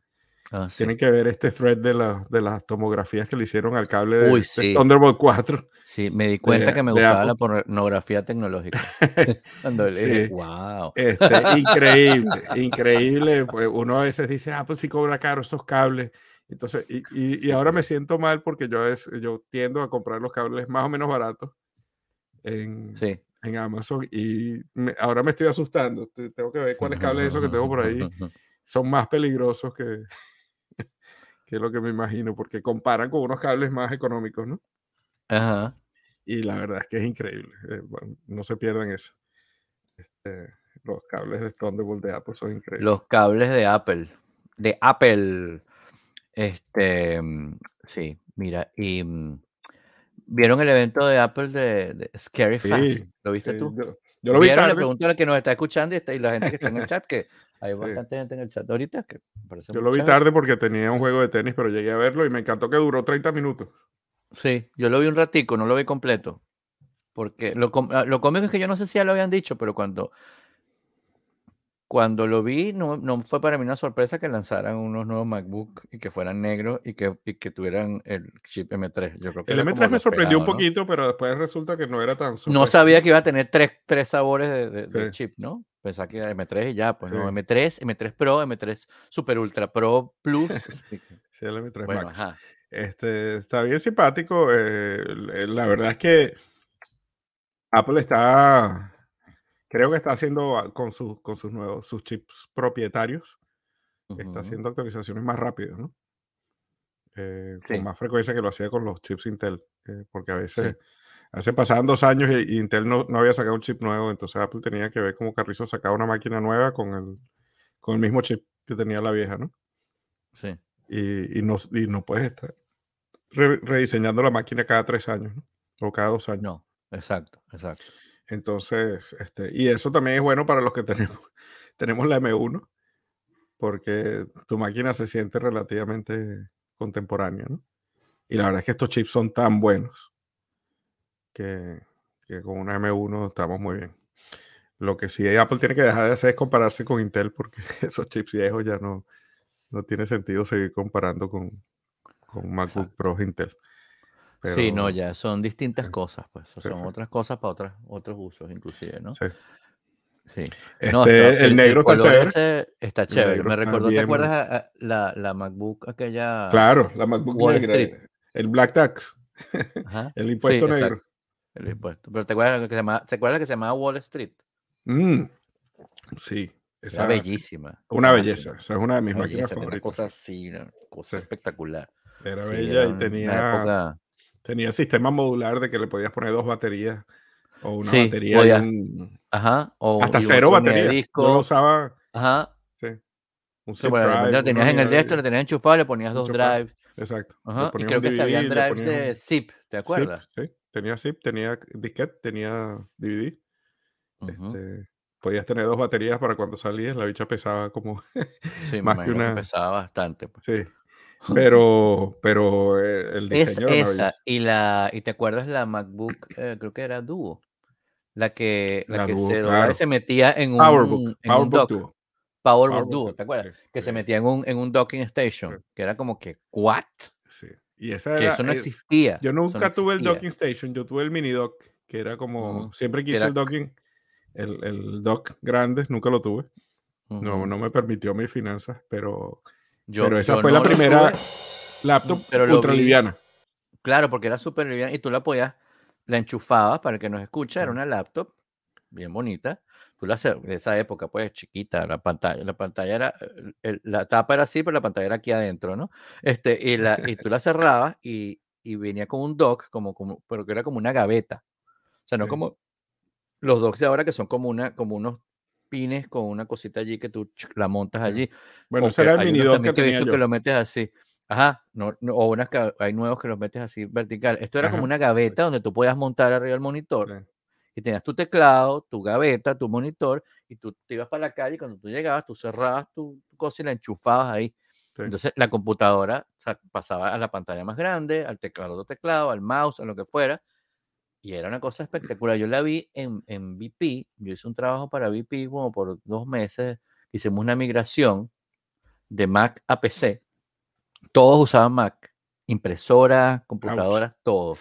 Ah, sí. tienen que ver este thread de, la- de las tomografías que le hicieron al cable de, Uy, de sí. Thunderbolt 4. Sí, me di cuenta de- que me gustaba la pornografía tecnológica. Cuando le Sí. dije, wow. Este, increíble, increíble. Pues uno a veces dice, ah, pues sí cobra caro esos cables. Entonces, y, y- y ahora me siento mal porque yo, es, yo tiendo a comprar los cables más o menos baratos en, Sí. En Amazon y me- ahora me estoy asustando. Te- Tengo que ver cuáles cables esos que tengo por ahí son más peligrosos que, que lo que me imagino, porque comparan con unos cables más económicos, ¿no? Ajá. Y la verdad es que es increíble. eh, bueno, no se pierdan eso. Este, los cables de Thunderbolt de Apple son increíbles. Los cables de Apple. De Apple. Este. mm, Sí, mira. Y. ¿Vieron el evento de Apple de, de Scary Fast? Sí, ¿Lo viste Eh, tú? yo, yo lo vi Vieron, le tarde. pregunto a la que nos está escuchando y, está- y la gente que está en el chat, que hay Sí. bastante gente en el chat ahorita que parece Yo lo vi tarde porque tenía un juego de tenis, pero llegué a verlo y me encantó que duró 30 minutos. Sí, yo lo vi un ratico, no lo vi completo. Porque lo, ah, lo cómico es que yo no sé si ya lo habían dicho, pero cuando, cuando lo vi, no, no fue para mí una sorpresa que lanzaran unos nuevos MacBook y que fueran negros y que, y que tuvieran el chip M3. Yo creo que El era como M3 me sorprendió un ¿no? poquito, pero después resulta que no era tan No sorpresa. sabía que iba a tener tres, tres sabores de, de- de Sí. chip, ¿no? Pensaba que era M3 y ya, pues no, Sí. M3, M3 Pro, M3 Super Ultra Pro Plus. que, Sí, el M3 bueno, Max. ajá. Este, está bien simpático. eh, la verdad es que Apple está, creo que está haciendo ah, con sus, con sus nuevos, sus chips propietarios, está haciendo actualizaciones más rápidas, ¿no? Eh, Sí. Con más frecuencia que lo hacía con los chips Intel, eh, porque a veces, hace pasaban dos años y, y Intel no, no había sacado un chip nuevo, entonces Apple tenía que ver cómo Carrizo sacaba una máquina nueva con el, con el mismo chip que tenía la vieja, ¿no? Sí. y, y no, y no puedes estar re- rediseñando la máquina cada tres años, ¿no? O cada dos años. No, exacto, exacto. Entonces, este, y eso también es bueno para los que tenemos, tenemos la M1, porque tu máquina se siente relativamente contemporánea, ¿no? Y la verdad es que estos chips son tan buenos que, que con una M1 estamos muy bien. Lo que sí Apple tiene que dejar de hacer es compararse con Intel, porque esos chips viejos ya no, no tiene sentido seguir comparando con, con MacBook. Pro Intel. Sí, no, ya son distintas sí, cosas, pues. sí, Son sí. otras cosas para otras, otros usos, inclusive, ¿no? Sí. Este, No, está- el, negro está chévere. está chévere. Me recordó, ¿te acuerdas a- a la, la MacBook aquella? Claro, la MacBook Wall negra, Street. el Black Tax, Ajá. el impuesto exacto, negro. el impuesto. Pero ¿te acuerdas que se llamaba, ¿te acuerdas que se llamaba Wall Street? Mm, sí, Era esa, bellísima. una belleza. Esa es una de mis máquinas belleza, una favoritas. cosa así, una cosa espectacular. Era Sí, bella era y una tenía, tenía sistema modular de que le podías poner dos baterías o una Sí, batería un- Ajá. O, hasta cero unidad de batería. Yo lo usaba, Ajá. sí, un Sí, bueno, drive, lo tenías en el unidad de esto, de- lo tenías enchufado, le ponías dos drives. Exacto. Ajá. Y creo que le drives ponía de zip, ¿te zip, acuerdas? sí, tenía zip, tenía disquete, tenía DVD. Este, podías tener dos baterías para cuando salías, la bicha pesaba como, Sí, más que una- pesaba bastante. pues. sí, pero, pero eh, el Es diseño una esa, y la, y te acuerdas la MacBook, eh, creo que era Duo, la que, la La que Duo, se claro. se metía en un, PowerBook, en un PowerBook dock, Duo. PowerBook PowerBook Duo, ¿te acuerdas? sí, Que se metía en un, en un docking station, Sí. que era como que, ¿what? Sí. Y esa Que era, eso no es- existía. yo eso no nunca tuve el existía. docking station, yo tuve el mini dock, que era como, Ujú, siempre que quise era- el docking, el, el dock grande, nunca lo tuve. No, Ujú. no me permitió mis finanzas, pero, Yo- pero esa yo fue no la primera tuve. laptop pero lo ultra vi. liviana. Claro, porque era súper liviana y tú la podías, la enchufabas para el que nos escucha, era una laptop bien bonita. Tú la de esa época, pues chiquita, la pantalla, la pantalla era, el- la tapa era así, pero la pantalla era aquí adentro, ¿no? Este, y, la, y tú la cerrabas y, y venía con un dock, como, como, pero que era como una gaveta. O sea, no Sí. como los docks de ahora que son como, una, como unos pines con una cosita allí que tú la montas allí. Bueno, O era el mini que que tenía yo. que lo metes así. Ajá, no, no, o unas que hay nuevos que los metes así vertical. Esto era como Ajá, una gaveta donde tú podías montar arriba el monitor Sí. y tenías tu teclado, tu gaveta, tu monitor y tú te ibas para la calle y cuando tú llegabas tú cerrabas tu cosa y la enchufabas ahí. Sí. Entonces la computadora sa- pasaba a la pantalla más grande, al teclado, otro teclado, al mouse, a lo que fuera. Y era una cosa espectacular. Yo la vi en, en VP. Yo hice un trabajo para VP como por dos meses. Hicimos una migración de Mac a PC. Todos usaban Mac. Impresoras, computadoras, todo.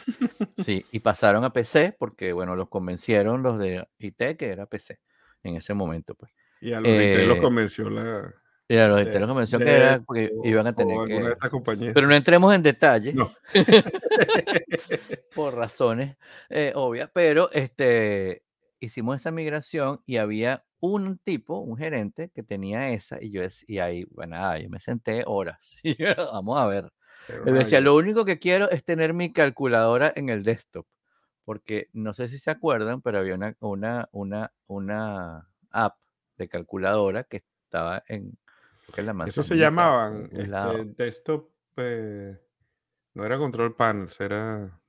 Sí, y pasaron a PC porque, bueno, los convencieron los de IT que era PC en ese momento. Pues. Y a los de IT los Eh, convenció la Y a los de los convenció que era porque iban a tener alguna de que... estas compañías. Pero no entremos en detalles. No. por razones eh, obvias, pero este, hicimos esa migración y había un tipo, un gerente, que tenía esa, y yo y ahí, bueno, nada, yo me senté horas. y yo, Vamos a ver. Era Él decía, lo único que quiero es tener mi calculadora en el desktop, porque no sé si se acuerdan, pero había una, una, una, una app de calculadora que estaba en, la Eso se llamaban este, desktop. eh, no era control panels, era.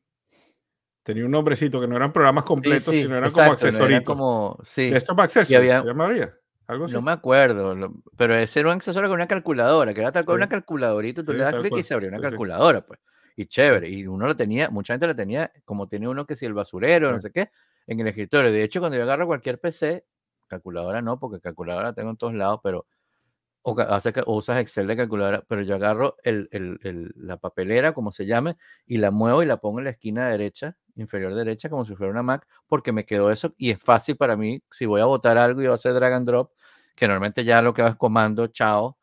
Tenía un nombrecito que no eran programas completos, sí, sino eran como exacto, no, era accesoritos. como, sí. Desktop Accessories, había- se llamaría. Algo así. No me acuerdo, lo- pero ese era un accesorio con una calculadora, que era tal cual una calculadora, tú le das clic y se abría una calculadora, pues. Y chévere, y uno lo tenía, mucha gente lo tenía, como tiene uno que si el basurero, no sé qué, en el escritorio. De hecho, cuando yo agarro cualquier PC, calculadora no, porque calculadora la tengo en todos lados, pero o, usas Excel de calculadora, pero yo agarro la papelera, como se llame, y la muevo y la pongo en la esquina derecha, inferior derecha, como si fuera una Mac, porque me quedó eso y es fácil para mí, si voy a botar algo y voy a hacer drag and drop, que normalmente ya lo que hago es comando, chao,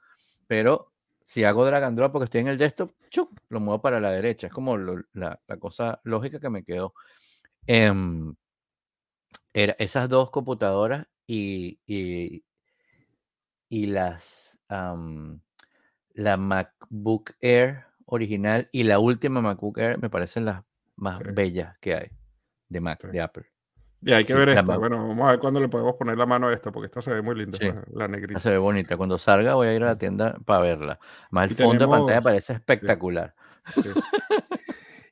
pero si hago drag and drop porque estoy en el desktop, ¡chuc! lo muevo para la derecha, es como la, cosa lógica que me quedó. Era esas dos computadoras y, y las la MacBook Air original y la última MacBook Air me parecen las más Sí. bellas que hay de Mac, Sí. de Apple. Y hay que Sí, ver esta. Bueno, vamos a ver cuándo le podemos poner la mano a esta, porque esta se ve muy linda, Sí. la, Esta negrita. se ve bonita. Cuando salga voy a ir a la tienda para verla. Más el Y fondo de pantalla parece espectacular. Sí.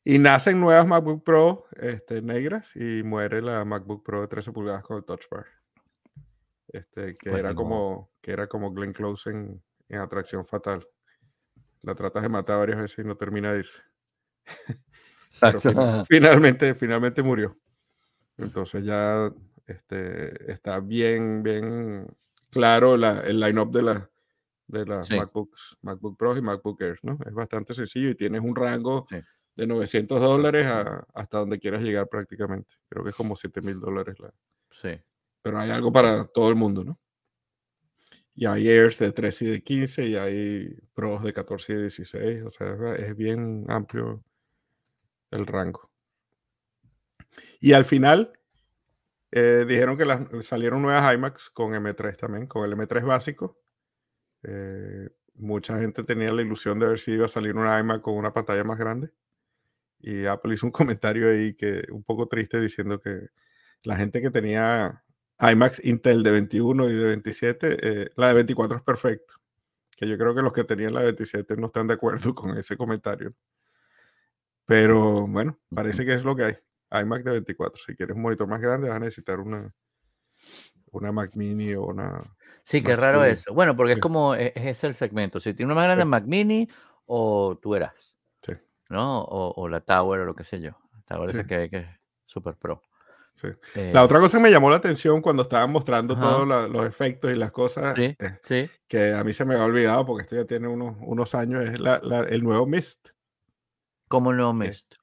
Y nacen nuevas MacBook Pro este, negras y muere la MacBook Pro de 13 pulgadas con el Touch Bar. Este, que, Pues era modo. como, que era como Glenn Close en, en Atracción Fatal. La tratas de matar varias veces y no termina de irse. Pero fina- finalmente, finalmente murió. Entonces ya este, está bien, bien claro la- el line-up de, la, de las Sí. MacBooks, MacBook Pro y MacBook Air, ¿no? Es bastante sencillo y tienes un rango Sí. de 900 dólares a- hasta donde quieras llegar prácticamente. Creo que es como 7 mil dólares. la- Sí. Pero hay algo para todo el mundo, ¿no? Y hay Airs de 13 y de 15 y hay Pros de 14 y de 16. O sea, es bien amplio el rango. Y al final eh, dijeron que salieron nuevas iMacs con M3 también, con el M3 básico. Eh, mucha gente tenía la ilusión de ver si iba a salir una iMac con una pantalla más grande. Y Apple hizo un comentario ahí que un poco triste diciendo que la gente que tenía iMacs Intel de 21 y de 27, eh, la de 24 es perfecto. Que yo creo que los que tenían la de 27 no están de acuerdo con ese comentario. Pero bueno, parece que es lo que hay. iMac de 24. Si quieres un monitor más grande, vas a necesitar una, una Mac Mini o una. Sí, qué Mac raro eso. Bueno, porque es como, e- es ese el segmento. Si tiene una más grande, Sí. Mac Mini o tú eras, Sí, ¿no? O, o la Tower o lo que sé yo. La Tower esa Sí. que hay que es super pro. Sí. Eh, La otra cosa que me llamó la atención cuando estaban mostrando Ajá. todos la- los efectos y las cosas, Sí, eh, sí. que a mí se me había olvidado porque esto ya tiene unos, unos años, es la- la- el nuevo Mist. ¿Cómo no, Mist?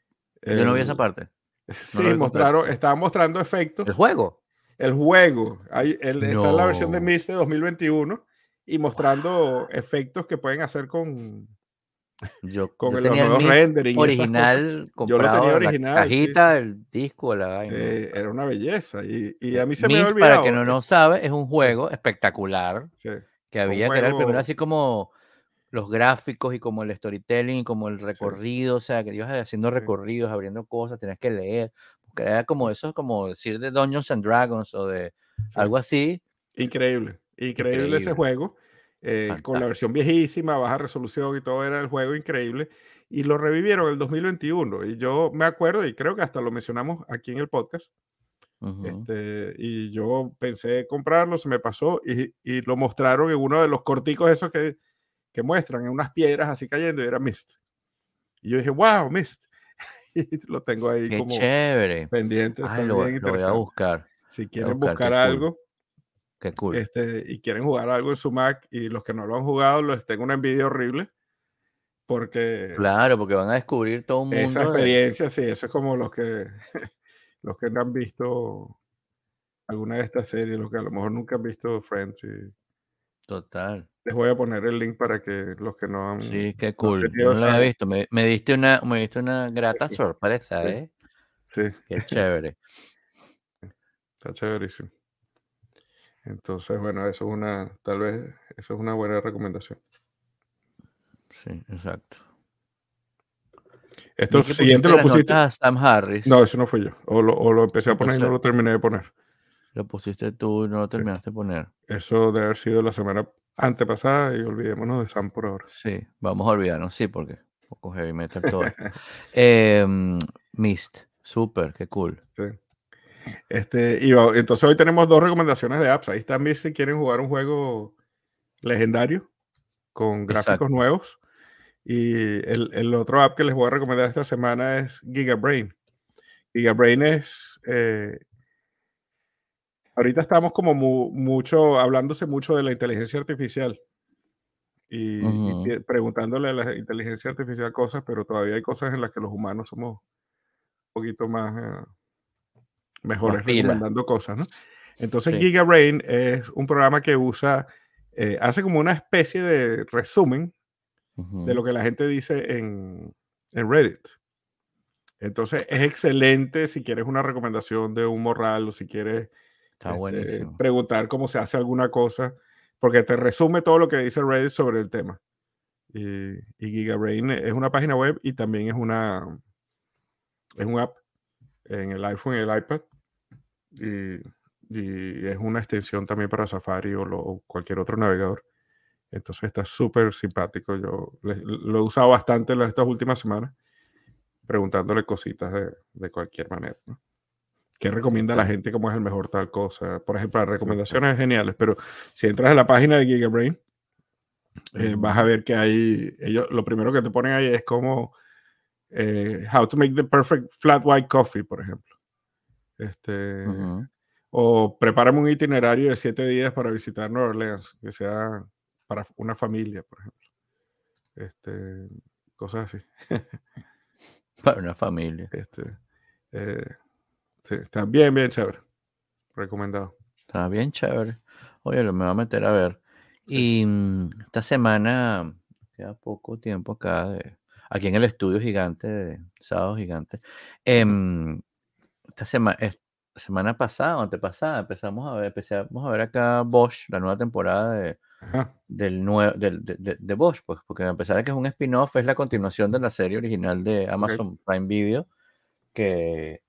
Yo no vi esa El- parte. Sí, mostraron, estaban mostrando efectos. El juego. El juego, hay, el- está en la versión de. Mist de 2021 y mostrando efectos que pueden hacer con, Yo, con yo los tenía el nuevos Mist rendering. original Yo lo tenía en la original, sí, cajita, el disco, la vaina. Sí, era una belleza. Y, y a mí se me había olvidado. para que no lo sabe, es un juego espectacular Sí, que había, que era el primero juego- así como los gráficos y como el storytelling, y como el recorrido, o sea, que ibas haciendo recorridos, abriendo cosas, tenías que leer, porque era como eso, como decir de Dungeons and Dragons o de sí. algo así. Increíble, increíble ese Increíble. juego. Eh, con la versión viejísima, baja resolución y todo era el juego increíble. Y lo revivieron en el 2021. Y yo me acuerdo, y creo que hasta lo mencionamos aquí en el podcast. Ujú. este, y yo pensé comprarlo, se me pasó y, y lo mostraron en uno de los corticos esos que, que muestran, en unas piedras así cayendo y era Mist. Y yo dije, wow, Mist. y lo tengo ahí Qué como chévere. pendiente. Ay, lo, lo voy a buscar. Si quieren buscar, buscar algo Qué cool. este, y quieren jugar algo en su Mac y los que no lo han jugado, les tengo una envidia horrible porque Claro, porque van a descubrir todo un esa mundo. de- experiencia, sí, eso es como los que los que no han visto alguna de estas series, los que a lo mejor nunca han visto Friends. y Total. les voy a poner el link para que los que no han Sí, qué no cool. Yo tenido no lo había esa- visto. Me, me diste una, me diste una grata sí. sorpresa, Sí. ¿eh? Sí, Qué chévere. está chéverísimo. Entonces, bueno, eso es una, tal vez, eso es una buena recomendación. Sí, exacto. Esto siguiente lo pusiste. notas a Sam Harris. No, eso no fui yo. O lo, o lo empecé a poner y no lo terminé de poner. Lo pusiste tú y no lo terminaste de poner. Eso debe haber sido la semana antepasada y olvidémonos de Sam por ahora. Sí, vamos a olvidarnos, sí, porque un poco heavy metal todo. Em, Mist, súper, qué cool. Sí. Este, y entonces hoy tenemos dos recomendaciones de apps. Ahí mis si quieren jugar un juego legendario con gráficos Exacto. nuevos. Y el, el otro app que les voy a recomendar esta semana es GigaBrain. GigaBrain es. eh, ahorita estamos como mu- mucho, hablándose mucho de la inteligencia artificial. Y, y Ujú. pi- preguntándole a la inteligencia artificial cosas, pero todavía hay cosas en las que los humanos somos un poquito más eh, mejores recomendando cosas, ¿no? Entonces Sí. GigaBrain es un programa que usa, eh, hace como una especie de resumen de lo que la gente dice en, en Reddit. Entonces es excelente si quieres una recomendación de un morral o si quieres este, preguntar cómo se hace alguna cosa, porque te resume todo lo que dice Reddit sobre el tema. Y, y GigaBrain es una página web y también es una es un app en el iPhone y el iPad. Y, y es una extensión también para Safari o, lo- o cualquier otro navegador. Entonces está súper simpático. Yo le- lo he usado bastante en las- estas últimas semanas, preguntándole cositas de, de cualquier manera. ¿no? ¿Qué recomienda la gente? ¿Cómo es el mejor tal cosa? Por ejemplo, las recomendaciones geniales, pero si entras a la página de Gigabrain, eh, vas a ver que hay, ellos, lo primero que te ponen ahí es como eh, how to make the perfect flat white coffee, por ejemplo. Este. O prepárame un itinerario de siete días para visitar Nueva Orleans, que sea para una familia, por ejemplo. Este, cosas así. Para una familia. Este, eh, sí, está bien, bien chévere. Recomendado. Está bien chévere. Oye, lo me voy a meter a ver. Y mm, esta semana, queda poco tiempo acá, de- aquí en el estudio gigante, de Sábado Gigante. Esta semana, semana pasada o antepasada empezamos a ver, empezamos a ver acá Bosch, la nueva temporada de, del nue- del- de, de- de Bosch, pues, porque a pesar de que es un spin-off, es la continuación de la serie original de Amazon Prime Video, que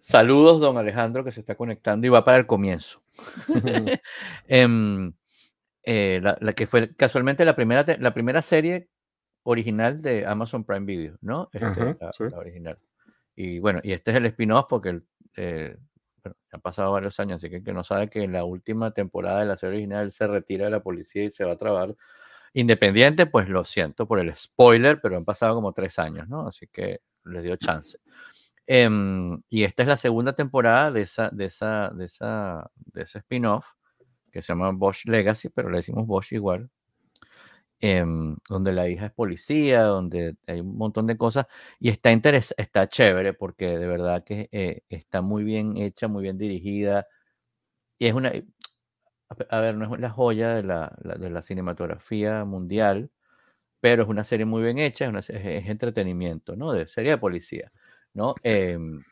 saludos, don Alejandro, que se está conectando y va para el comienzo. Em, eh, la, la que fue casualmente la primera, la primera serie original de Amazon Prime Video, ¿no? Este, Ajá, la, sí. la original. Y bueno, y este es el spin-off porque eh, bueno, han pasado varios años, así que el que no sabe que en la última temporada de la serie original se retira de la policía y se va a trabajar independiente, pues lo siento por el spoiler, pero han pasado como tres años, ¿no? Así que les dio chance. Em, y esta es la segunda temporada de esa, de esa, de esa, de ese spin-off que se llama Bosch Legacy, pero le decimos Bosch igual. Em, donde la hija es policía, donde hay un montón de cosas y está, está chévere porque de verdad que eh, está muy bien hecha, muy bien dirigida y es una, a ver, no es la joya de la, de la cinematografía mundial, pero es una serie muy bien hecha, es, es, entretenimiento, ¿no? De serie de policía, ¿no? Em,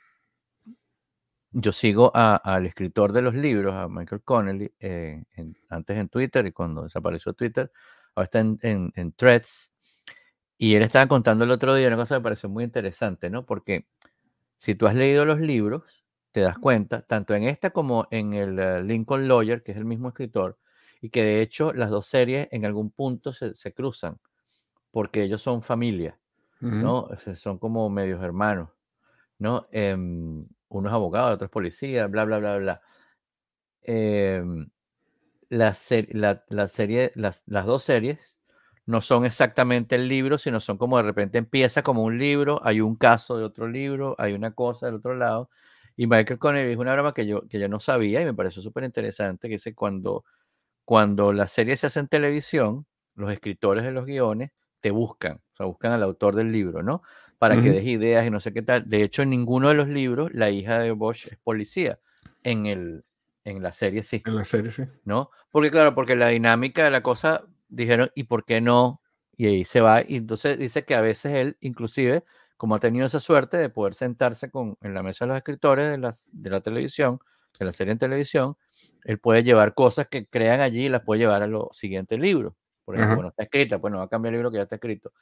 yo sigo al escritor de los libros, a Michael Connelly, eh, antes en Twitter y cuando desapareció Twitter, ahora está en, en, Threads, y él estaba contando el otro día una cosa que me pareció muy interesante, ¿no? Porque si tú has leído los libros, te das cuenta, tanto en esta como en el eh, Lincoln Lawyer, que es el mismo escritor, y que de hecho las dos series en algún punto se, se cruzan, porque ellos son familia, ¿no? Son como medios hermanos, ¿no? Eh, uno es abogado, otro es policía, bla, bla, bla, bla. Em, la, la, serie, las, las dos series no son exactamente el libro, sino son como de repente empieza como un libro, hay un caso de otro libro, hay una cosa del otro lado. Y Michael Connery es una broma que yo, que yo no sabía y me pareció súper interesante, que dice cuando, cuando la serie se hace en televisión, los escritores de los guiones te buscan, o sea, buscan al autor del libro, ¿no? Para que des ideas y no sé qué tal. De hecho, en ninguno de los libros la hija de Bosch es policía. En, el, en la serie sí. En la serie sí. ¿No? Porque claro, porque la dinámica de la cosa dijeron, ¿y por qué no? Y ahí se va. Y entonces dice que a veces él, inclusive, como ha tenido esa suerte de poder sentarse con, en la mesa de los escritores de la, de la televisión, de la serie en televisión, él puede llevar cosas que crean allí y las puede llevar a los siguientes libros. Por ejemplo, bueno, está escrita, pues no va a cambiar el libro que ya está escrito.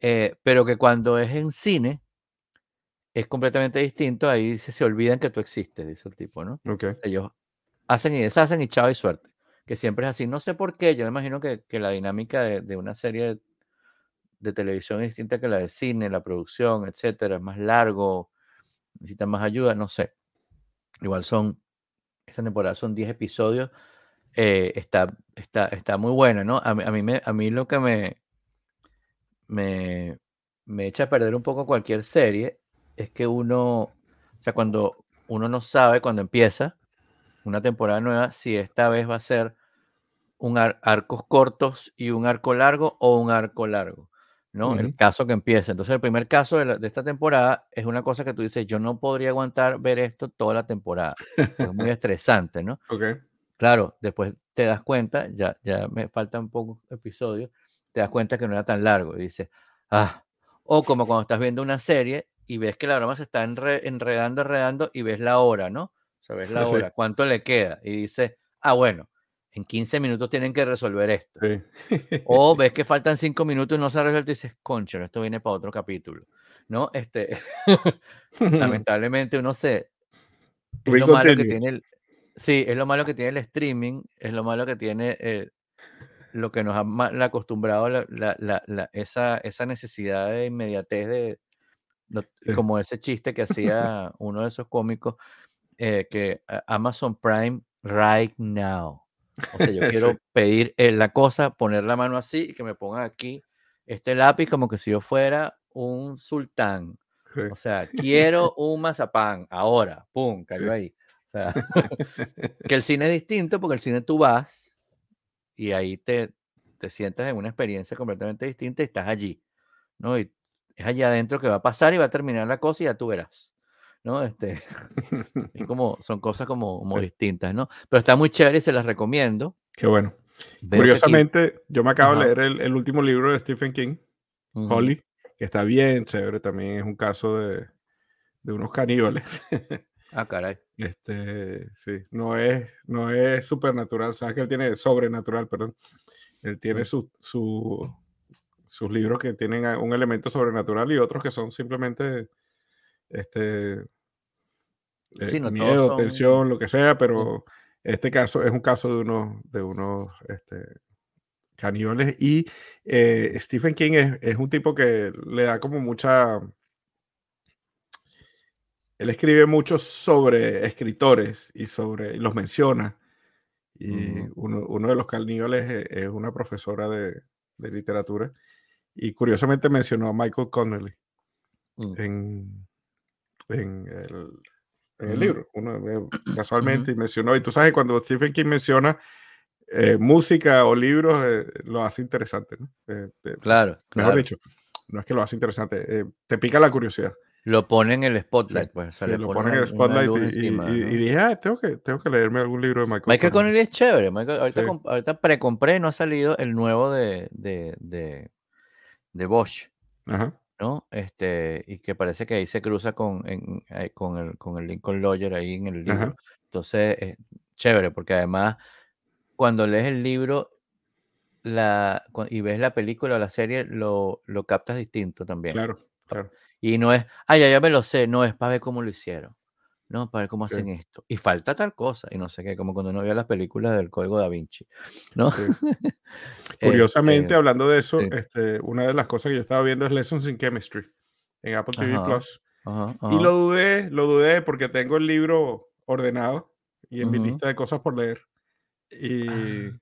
Eh, pero que cuando es en cine es completamente distinto, ahí se, se olvidan que tú existes, dice el tipo, ¿no? Ellos hacen y deshacen y chao y suerte, que siempre es así. No sé por qué, yo me imagino que, que la dinámica de, de una serie de, televisión es distinta que la de cine, la producción, etcétera, es más largo, necesita más ayuda, no sé. Igual son, esta temporada son 10 episodios eh, está, está, está muy buena, ¿no? A, a, mí me, a mí lo que me, me, me echa a perder un poco cualquier serie es que uno, o sea, cuando uno no sabe cuando empieza una temporada nueva, si esta vez va a ser un arcos cortos y un arco largo o un arco largo, ¿no? El caso que empieza. Entonces, el primer caso de, de, esta temporada es una cosa que tú dices, yo no podría aguantar ver esto toda la temporada. Es muy estresante, ¿no? Okay. Claro, después te das cuenta, ya, ya me faltan pocos episodios, te das cuenta que no era tan largo y dices, ah, o como cuando estás viendo una serie y ves que la broma se está enredando, enredando y ves la hora, ¿no? Ves la hora, cuánto le queda y dices, ah, bueno, en 15 minutos tienen que resolver esto. Sí. o ves que faltan 5 minutos y no se resuelve y dices, concho, esto viene para otro capítulo, ¿no? Este, lamentablemente uno se... Es lo malo que tiene el, Sí, es lo malo que tiene el streaming, es lo malo que tiene eh, lo que nos ha acostumbrado la, la, la, esa, esa, necesidad de inmediatez de, como ese chiste que hacía uno de esos cómicos, eh, que Amazon Prime right now. O sea, yo quiero pedir eh, la cosa, poner la mano así y que me pongan aquí este lápiz como que si yo fuera un sultán. O sea, quiero un mazapán ahora, pum, cayó ahí. que el cine es distinto porque el cine tú vas y ahí te, te sientas en una experiencia completamente distinta y estás allí, ¿no? Y es allá adentro que va a pasar y va a terminar la cosa y ya tú verás, ¿no? Este, es como, son cosas como, como distintas, ¿no? Pero está muy chévere y se las recomiendo. Qué bueno. Curiosamente, yo me acabo de leer el, el, último libro de Stephen King, Holly, que está bien chévere, también es un caso de, de unos caníbales. Ah, caray. Este, sí, no es, no es supernatural, sabes que él tiene sobrenatural, perdón. Él tiene su, su, sus libros que tienen un elemento sobrenatural y otros que son simplemente este eh, miedo, tensión, lo que sea, pero este caso es un caso de unos, de unos este, caníbales y eh, Stephen King es, es, un tipo que le da como mucha él escribe mucho sobre escritores y sobre los menciona. Y uno, uno, de los caníbales es, una profesora de, de, literatura. Y curiosamente mencionó a Michael Connelly mm. en, en, el, en el libro. Uno, casualmente mencionó. Y tú sabes, cuando Stephen King menciona eh, música o libros eh, lo hace interesante. ¿no? Eh, claro. Mejor dicho, no es que lo hace interesante, te pica la curiosidad. Lo pone en el spotlight, pues. Sí, lo pone en el spotlight y, y, dije, ah, tengo que, tengo que leerme algún libro de Michael Michael Connelly es chévere. Michael, ahorita, ahorita precompré, no ha salido el nuevo de, de, de, de Bosch. Ajá. ¿No? Este, y que parece que ahí se cruza con, con, el, con el Lincoln Lawyer ahí en el libro. Entonces, es chévere, porque además, cuando lees el libro la, y ves la película o la serie, lo, lo captas distinto también. Claro, claro. Y no es, ay, ya, ya me lo sé, no es para ver cómo lo hicieron. ¿No? Para ver cómo hacen esto. Y falta tal cosa, y no sé qué, como cuando uno vio las películas del Código da Vinci, ¿no? Curiosamente, este, hablando de eso, este, una de las cosas que yo estaba viendo es Lessons in Chemistry en Apple TV Plus. Y lo dudé, lo dudé porque tengo el libro ordenado y en mi lista de cosas por leer. Y, ah.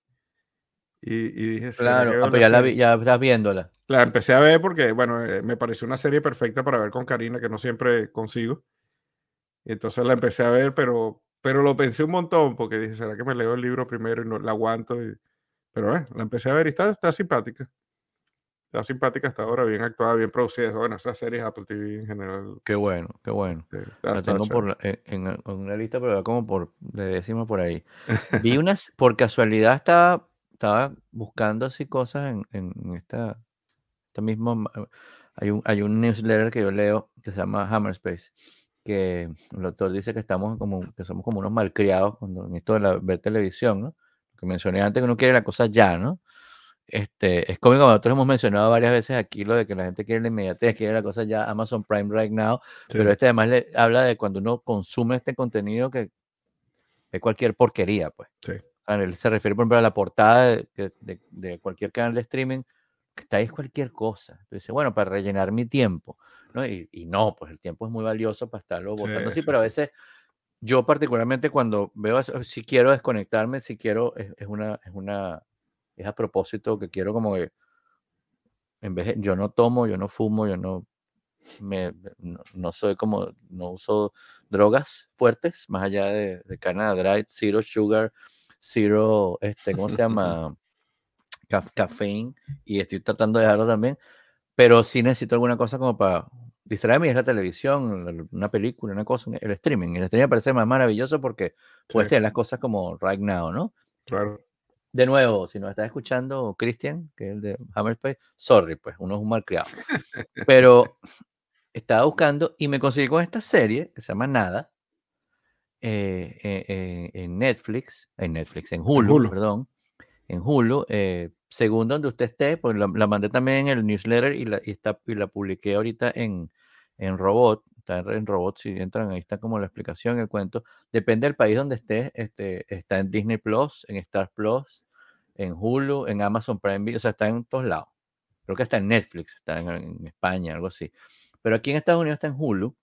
y, dije, claro, ah, ya, la ya estás viéndola. La empecé a ver porque, bueno, eh, me pareció una serie perfecta para ver con Karina, que no siempre consigo. Y entonces la empecé a ver, pero, pero lo pensé un montón porque dije, ¿será que me leo el libro primero y no la aguanto? pero eh, la empecé a ver y está, está simpática. Está simpática hasta ahora, bien actuada, bien producida. Bueno, esas series Apple TV en general. Qué bueno, qué bueno. la tengo por, en, una lista, pero como por de décima por ahí. Vi unas, por casualidad estaba, estaba buscando así cosas en, en esta, esta misma. Hay un, hay un newsletter que yo leo que se llama Hammer Space que el doctor dice que estamos como, que somos como unos malcriados cuando, en esto de la, ver televisión, ¿no? Que mencioné antes que uno quiere la cosa ya, ¿no? Este, es cómico, nosotros hemos mencionado varias veces aquí lo de que la gente quiere la inmediatez, quiere la cosa ya, Amazon Prime right now, pero este además le habla de cuando uno consume este contenido que es cualquier porquería, pues. Sí. él se refiere, por ejemplo, a la portada de, de, de cualquier canal de streaming, que está ahí es cualquier cosa. Entonces, bueno, para rellenar mi tiempo. ¿no? Y, no, pues el tiempo es muy valioso para estarlo votando así, pero a veces yo particularmente cuando veo eso, si quiero desconectarme, si quiero, es, una, es una, es a propósito que quiero como que, en vez de, yo no tomo, yo no fumo, yo no, me, no, soy como, no uso drogas fuertes, más allá de, de Canada Dry, zero sugar, zero, este, ¿cómo se llama? Cafeína, y estoy tratando de dejarlo también, pero sí necesito alguna cosa como para distraerme, es la televisión, una película, una cosa, el streaming. El streaming me parece más maravilloso porque puedes tener las cosas como right now, ¿no? Claro. De nuevo, si nos está escuchando Cristian, que es el de Hammerspace, sorry, pues uno es un mal criado. Pero estaba buscando y me conseguí con esta serie que se llama Nada, eh, eh, eh, en Netflix, en Netflix, en Hulu, perdón, en Hulu, según donde usted esté, pues la, mandé también en el newsletter y la, está, y la publiqué ahorita en, en Robot, está en Robot, si entran ahí está como la explicación, el cuento, depende del país donde esté, este, está en Disney Plus, en Star Plus, en Hulu, en Amazon Prime Video, o sea, está en todos lados. Creo que está en Netflix, está en, España, algo así. Pero aquí en Estados Unidos está en Hulu,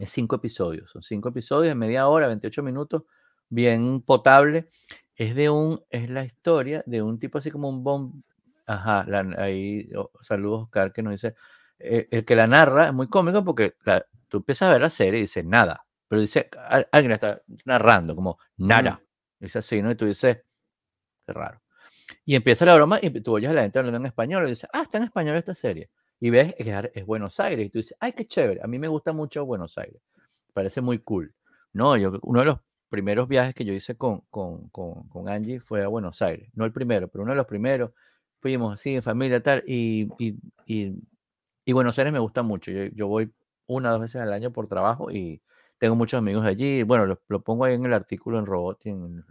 es cinco episodios, son cinco episodios media hora, 28 minutos, bien potable es de un, es la historia de un tipo así como un bomb, ajá, ahí, saludos Oscar que nos dice, eh, el que la narra es muy cómico porque tú empiezas a ver la serie y dices nada, pero dice, alguien está narrando como nada, dice así, ¿no? Y tú dices, qué raro. Y empieza la broma y tú oyes a la gente hablando en español y dices, ah, está en español esta serie. Y ves que es Buenos Aires y tú dices, ay, qué chévere, a mí me gusta mucho Buenos Aires, parece muy cool. No, yo, uno de los primeros viajes que yo hice con, con, con, con, Angie fue a Buenos Aires. No el primero, pero uno de los primeros. Fuimos así en familia tal. Y, y, y, Buenos Aires me gusta mucho. Yo, yo, voy una dos veces al año por trabajo y tengo muchos amigos allí. Bueno, lo, lo pongo ahí en el artículo en Robot y en.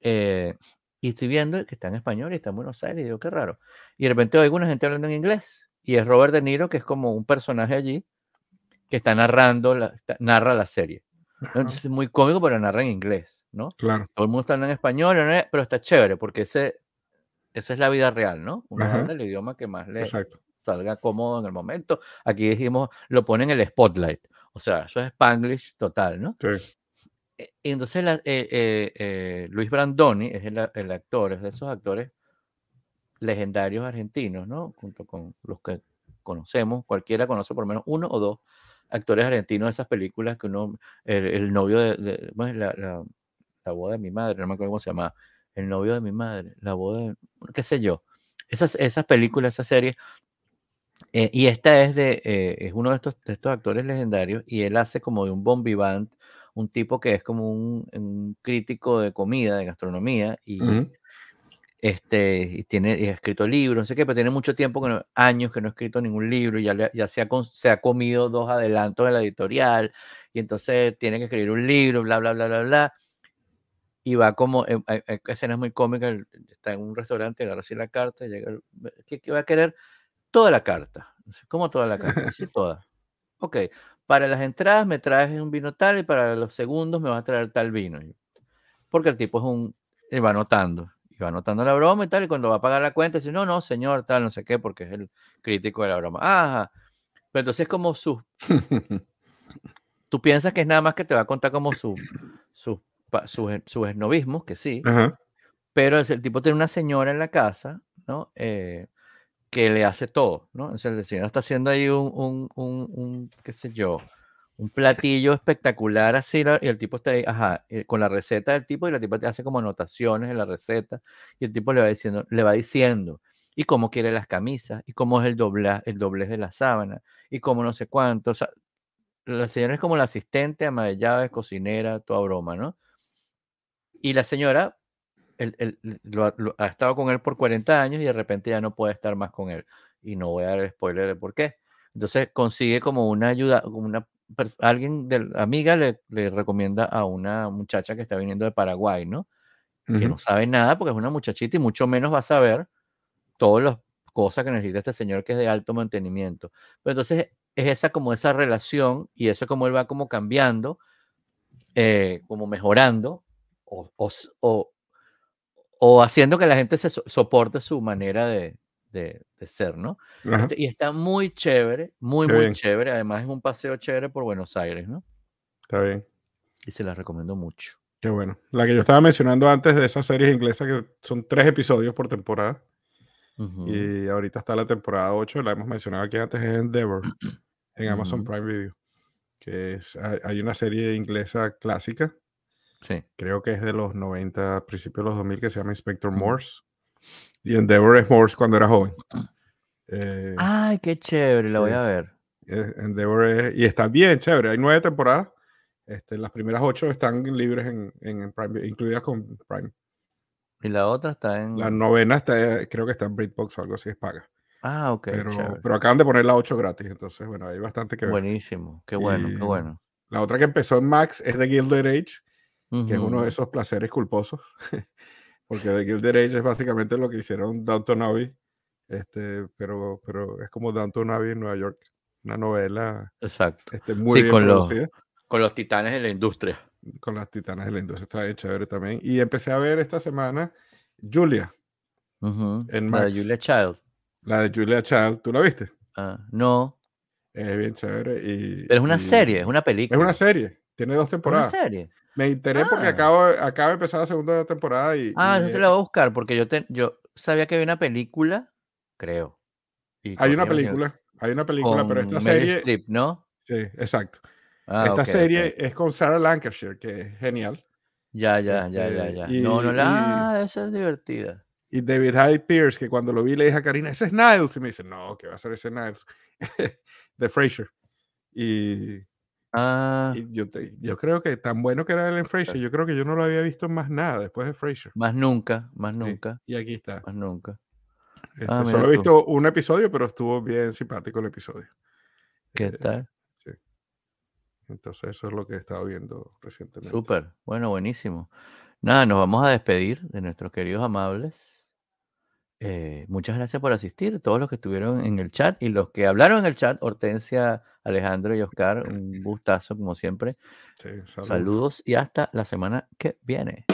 Eh, y estoy viendo que está en español y está en Buenos Aires. Y digo, qué raro. Y de repente oigo una gente hablando en inglés. Y es Robert De Niro, que es como un personaje allí que está narrando, la, narra la serie. Entonces es muy cómico, pero narra en inglés, ¿no? Claro. Todo el mundo está hablando en español, pero está chévere porque ese, esa es la vida real, ¿no? Una habla el idioma que más le salga cómodo en el momento. Aquí dijimos, lo ponen en el spotlight. O sea, eso es Spanglish total, ¿no? Sí. E, entonces eh, eh, eh, Luis Brandoni es el, el, actor, es de esos actores legendarios argentinos, ¿no? Junto con los que conocemos, cualquiera conoce por lo menos uno o dos actores argentinos de esas películas que uno, el, novio de, la, la, boda de mi madre, no me acuerdo cómo se llama, El novio de mi madre, la boda, de- qué sé yo. Esas, esas películas, esas series. eh, y esta es de, eh, es uno de estos, de estos actores legendarios y él hace como de un bon vivant, un tipo que es como un, un crítico de comida, de gastronomía y. este, y tiene y ha escrito libros, no sé qué, pero tiene mucho tiempo, que no- años que no ha escrito ningún libro, y ya, le- ya se, ha, se ha comido dos adelantos de la editorial, y entonces tiene que escribir un libro, bla, bla, bla, bla, bla, y va como, eh, hay, hay escenas muy cómicas, está en un restaurante, agarra así la carta, y llega, ¿qué, qué va a querer? Toda la carta, ¿cómo toda la carta? Sí, toda. Ok, para las entradas me traes un vino tal, y para los segundos me vas a traer tal vino. Porque el tipo es un, y va anotando, y va anotando la broma y tal, y cuando va a pagar la cuenta, dice, no, no, señor, tal, no sé qué, porque es el crítico de la broma. Ajá. Pero entonces como su, tú piensas que es nada más que te va a contar como su, su, pa- sus e- sus esnovismos, que sí, Ajá. pero es- el tipo tiene una señora en la casa, ¿no? Eh, que le hace todo, ¿no? Entonces la señora está haciendo ahí un, un, un, un, qué sé yo, un platillo espectacular así, y el tipo está ahí, ajá, eh, con la receta del tipo, y la tipa hace como anotaciones en la receta, y el tipo le va diciendo, le va diciendo, y cómo quiere las camisas, y cómo es el dobla, el doblez de la sábana, y cómo no sé cuánto, o sea, la señora es como la asistente, ama de llaves, cocinera, toda broma, ¿no? Y la señora él- lo ha, estado con él por 40 años y de repente ya no puede estar más con él. Y no voy a dar spoiler de por qué. Entonces consigue como una ayuda, como una alguien de la amiga le, le recomienda a una muchacha que está viniendo de Paraguay, ¿no? Que no sabe nada porque es una muchachita y mucho menos va a saber todas las cosas que necesita este señor que es de alto mantenimiento. Pero entonces es esa como esa relación y eso como él va como cambiando, eh, como mejorando o, o o- o haciendo que la gente se so- soporte su manera de, de- de ser, ¿no? Ajá. Este- y está muy chévere, muy, Qué muy bien. chévere. Además es un paseo chévere por Buenos Aires, ¿no? Está bien. Y se las recomiendo mucho. Qué bueno. La que yo estaba mencionando antes de esas series inglesas que son tres episodios por temporada. Y ahorita está la temporada 8, la hemos mencionado aquí antes, es Endeavor, en Amazon. Prime Video. Que es- hay una serie inglesa clásica, Sí. creo que es de los 90, principios de los 2000, que se llama Inspector. Morse. Y Endeavor es Morse cuando era joven. Eh, Ay, qué chévere, la voy sí. a ver. eh, Endeavor es- y está bien chévere. Hay nueve temporadas. Este, las primeras ocho están libres en, en Prime, incluidas con Prime. Y la otra está en. La novena está, creo que está en BritBox o algo así, es paga. Ah, ok, Pero, chévere. pero acaban de poner la 8 gratis, entonces, bueno, hay bastante que ver. Buenísimo, qué bueno, Y qué bueno. La otra que empezó en Max es The Gilded Age, que es uno de esos placeres culposos, porque The Gilded Age es básicamente lo que hicieron Downton Abbey, este, pero, pero es como Downton Abbey en Nueva York, una novela Exacto. este, muy Sí, bien con los, con los titanes de la industria. con las titanas de la industria, está bien chévere también. Y empecé a ver esta semana Julia, en La de. Julia Child. la de Julia Child, ¿tú la viste? Ah, no, Es bien chévere. Y, pero es una y- serie, es una Es película. una serie, tiene dos ¿Es una temporadas. serie. Me enteré porque Ah. acabo, acaba de empezar la segunda temporada y, Ah, y, eso te la voy a buscar porque yo, te, yo sabía que había una película, creo. y hay una película, hay una película, pero esta serie, ¿no? sí, exacto. Ah, esta serie ok. es con Sarah Lancashire, que es genial, Ya, ya, ya, ya, este, ya. y- no, no, la... Ah, esa es divertida. y David Hyde Pierce, que cuando lo vi le dije a Karina, ese es Niles, y me dice, no, que va a ser ese Niles, de Frasier. Y, Ah, y yo, te- yo creo que tan bueno que era él en Frasier, yo creo que yo no lo había visto en más nada después de Frasier. más nunca, más Sí, nunca, Y aquí está. más nunca. Este, Ah, solo he visto un episodio, pero estuvo bien simpático el episodio. ¿Qué Eh, tal? sí. Entonces eso es lo que he estado viendo recientemente. Súper, bueno, buenísimo. Nada, nos vamos a despedir de nuestros queridos amables. Eh, muchas gracias por asistir, todos los que estuvieron en el chat y los que hablaron en el chat, Hortensia, Alejandro y Oscar, un gustazo como siempre. Sí, salud. Saludos y hasta la semana que viene.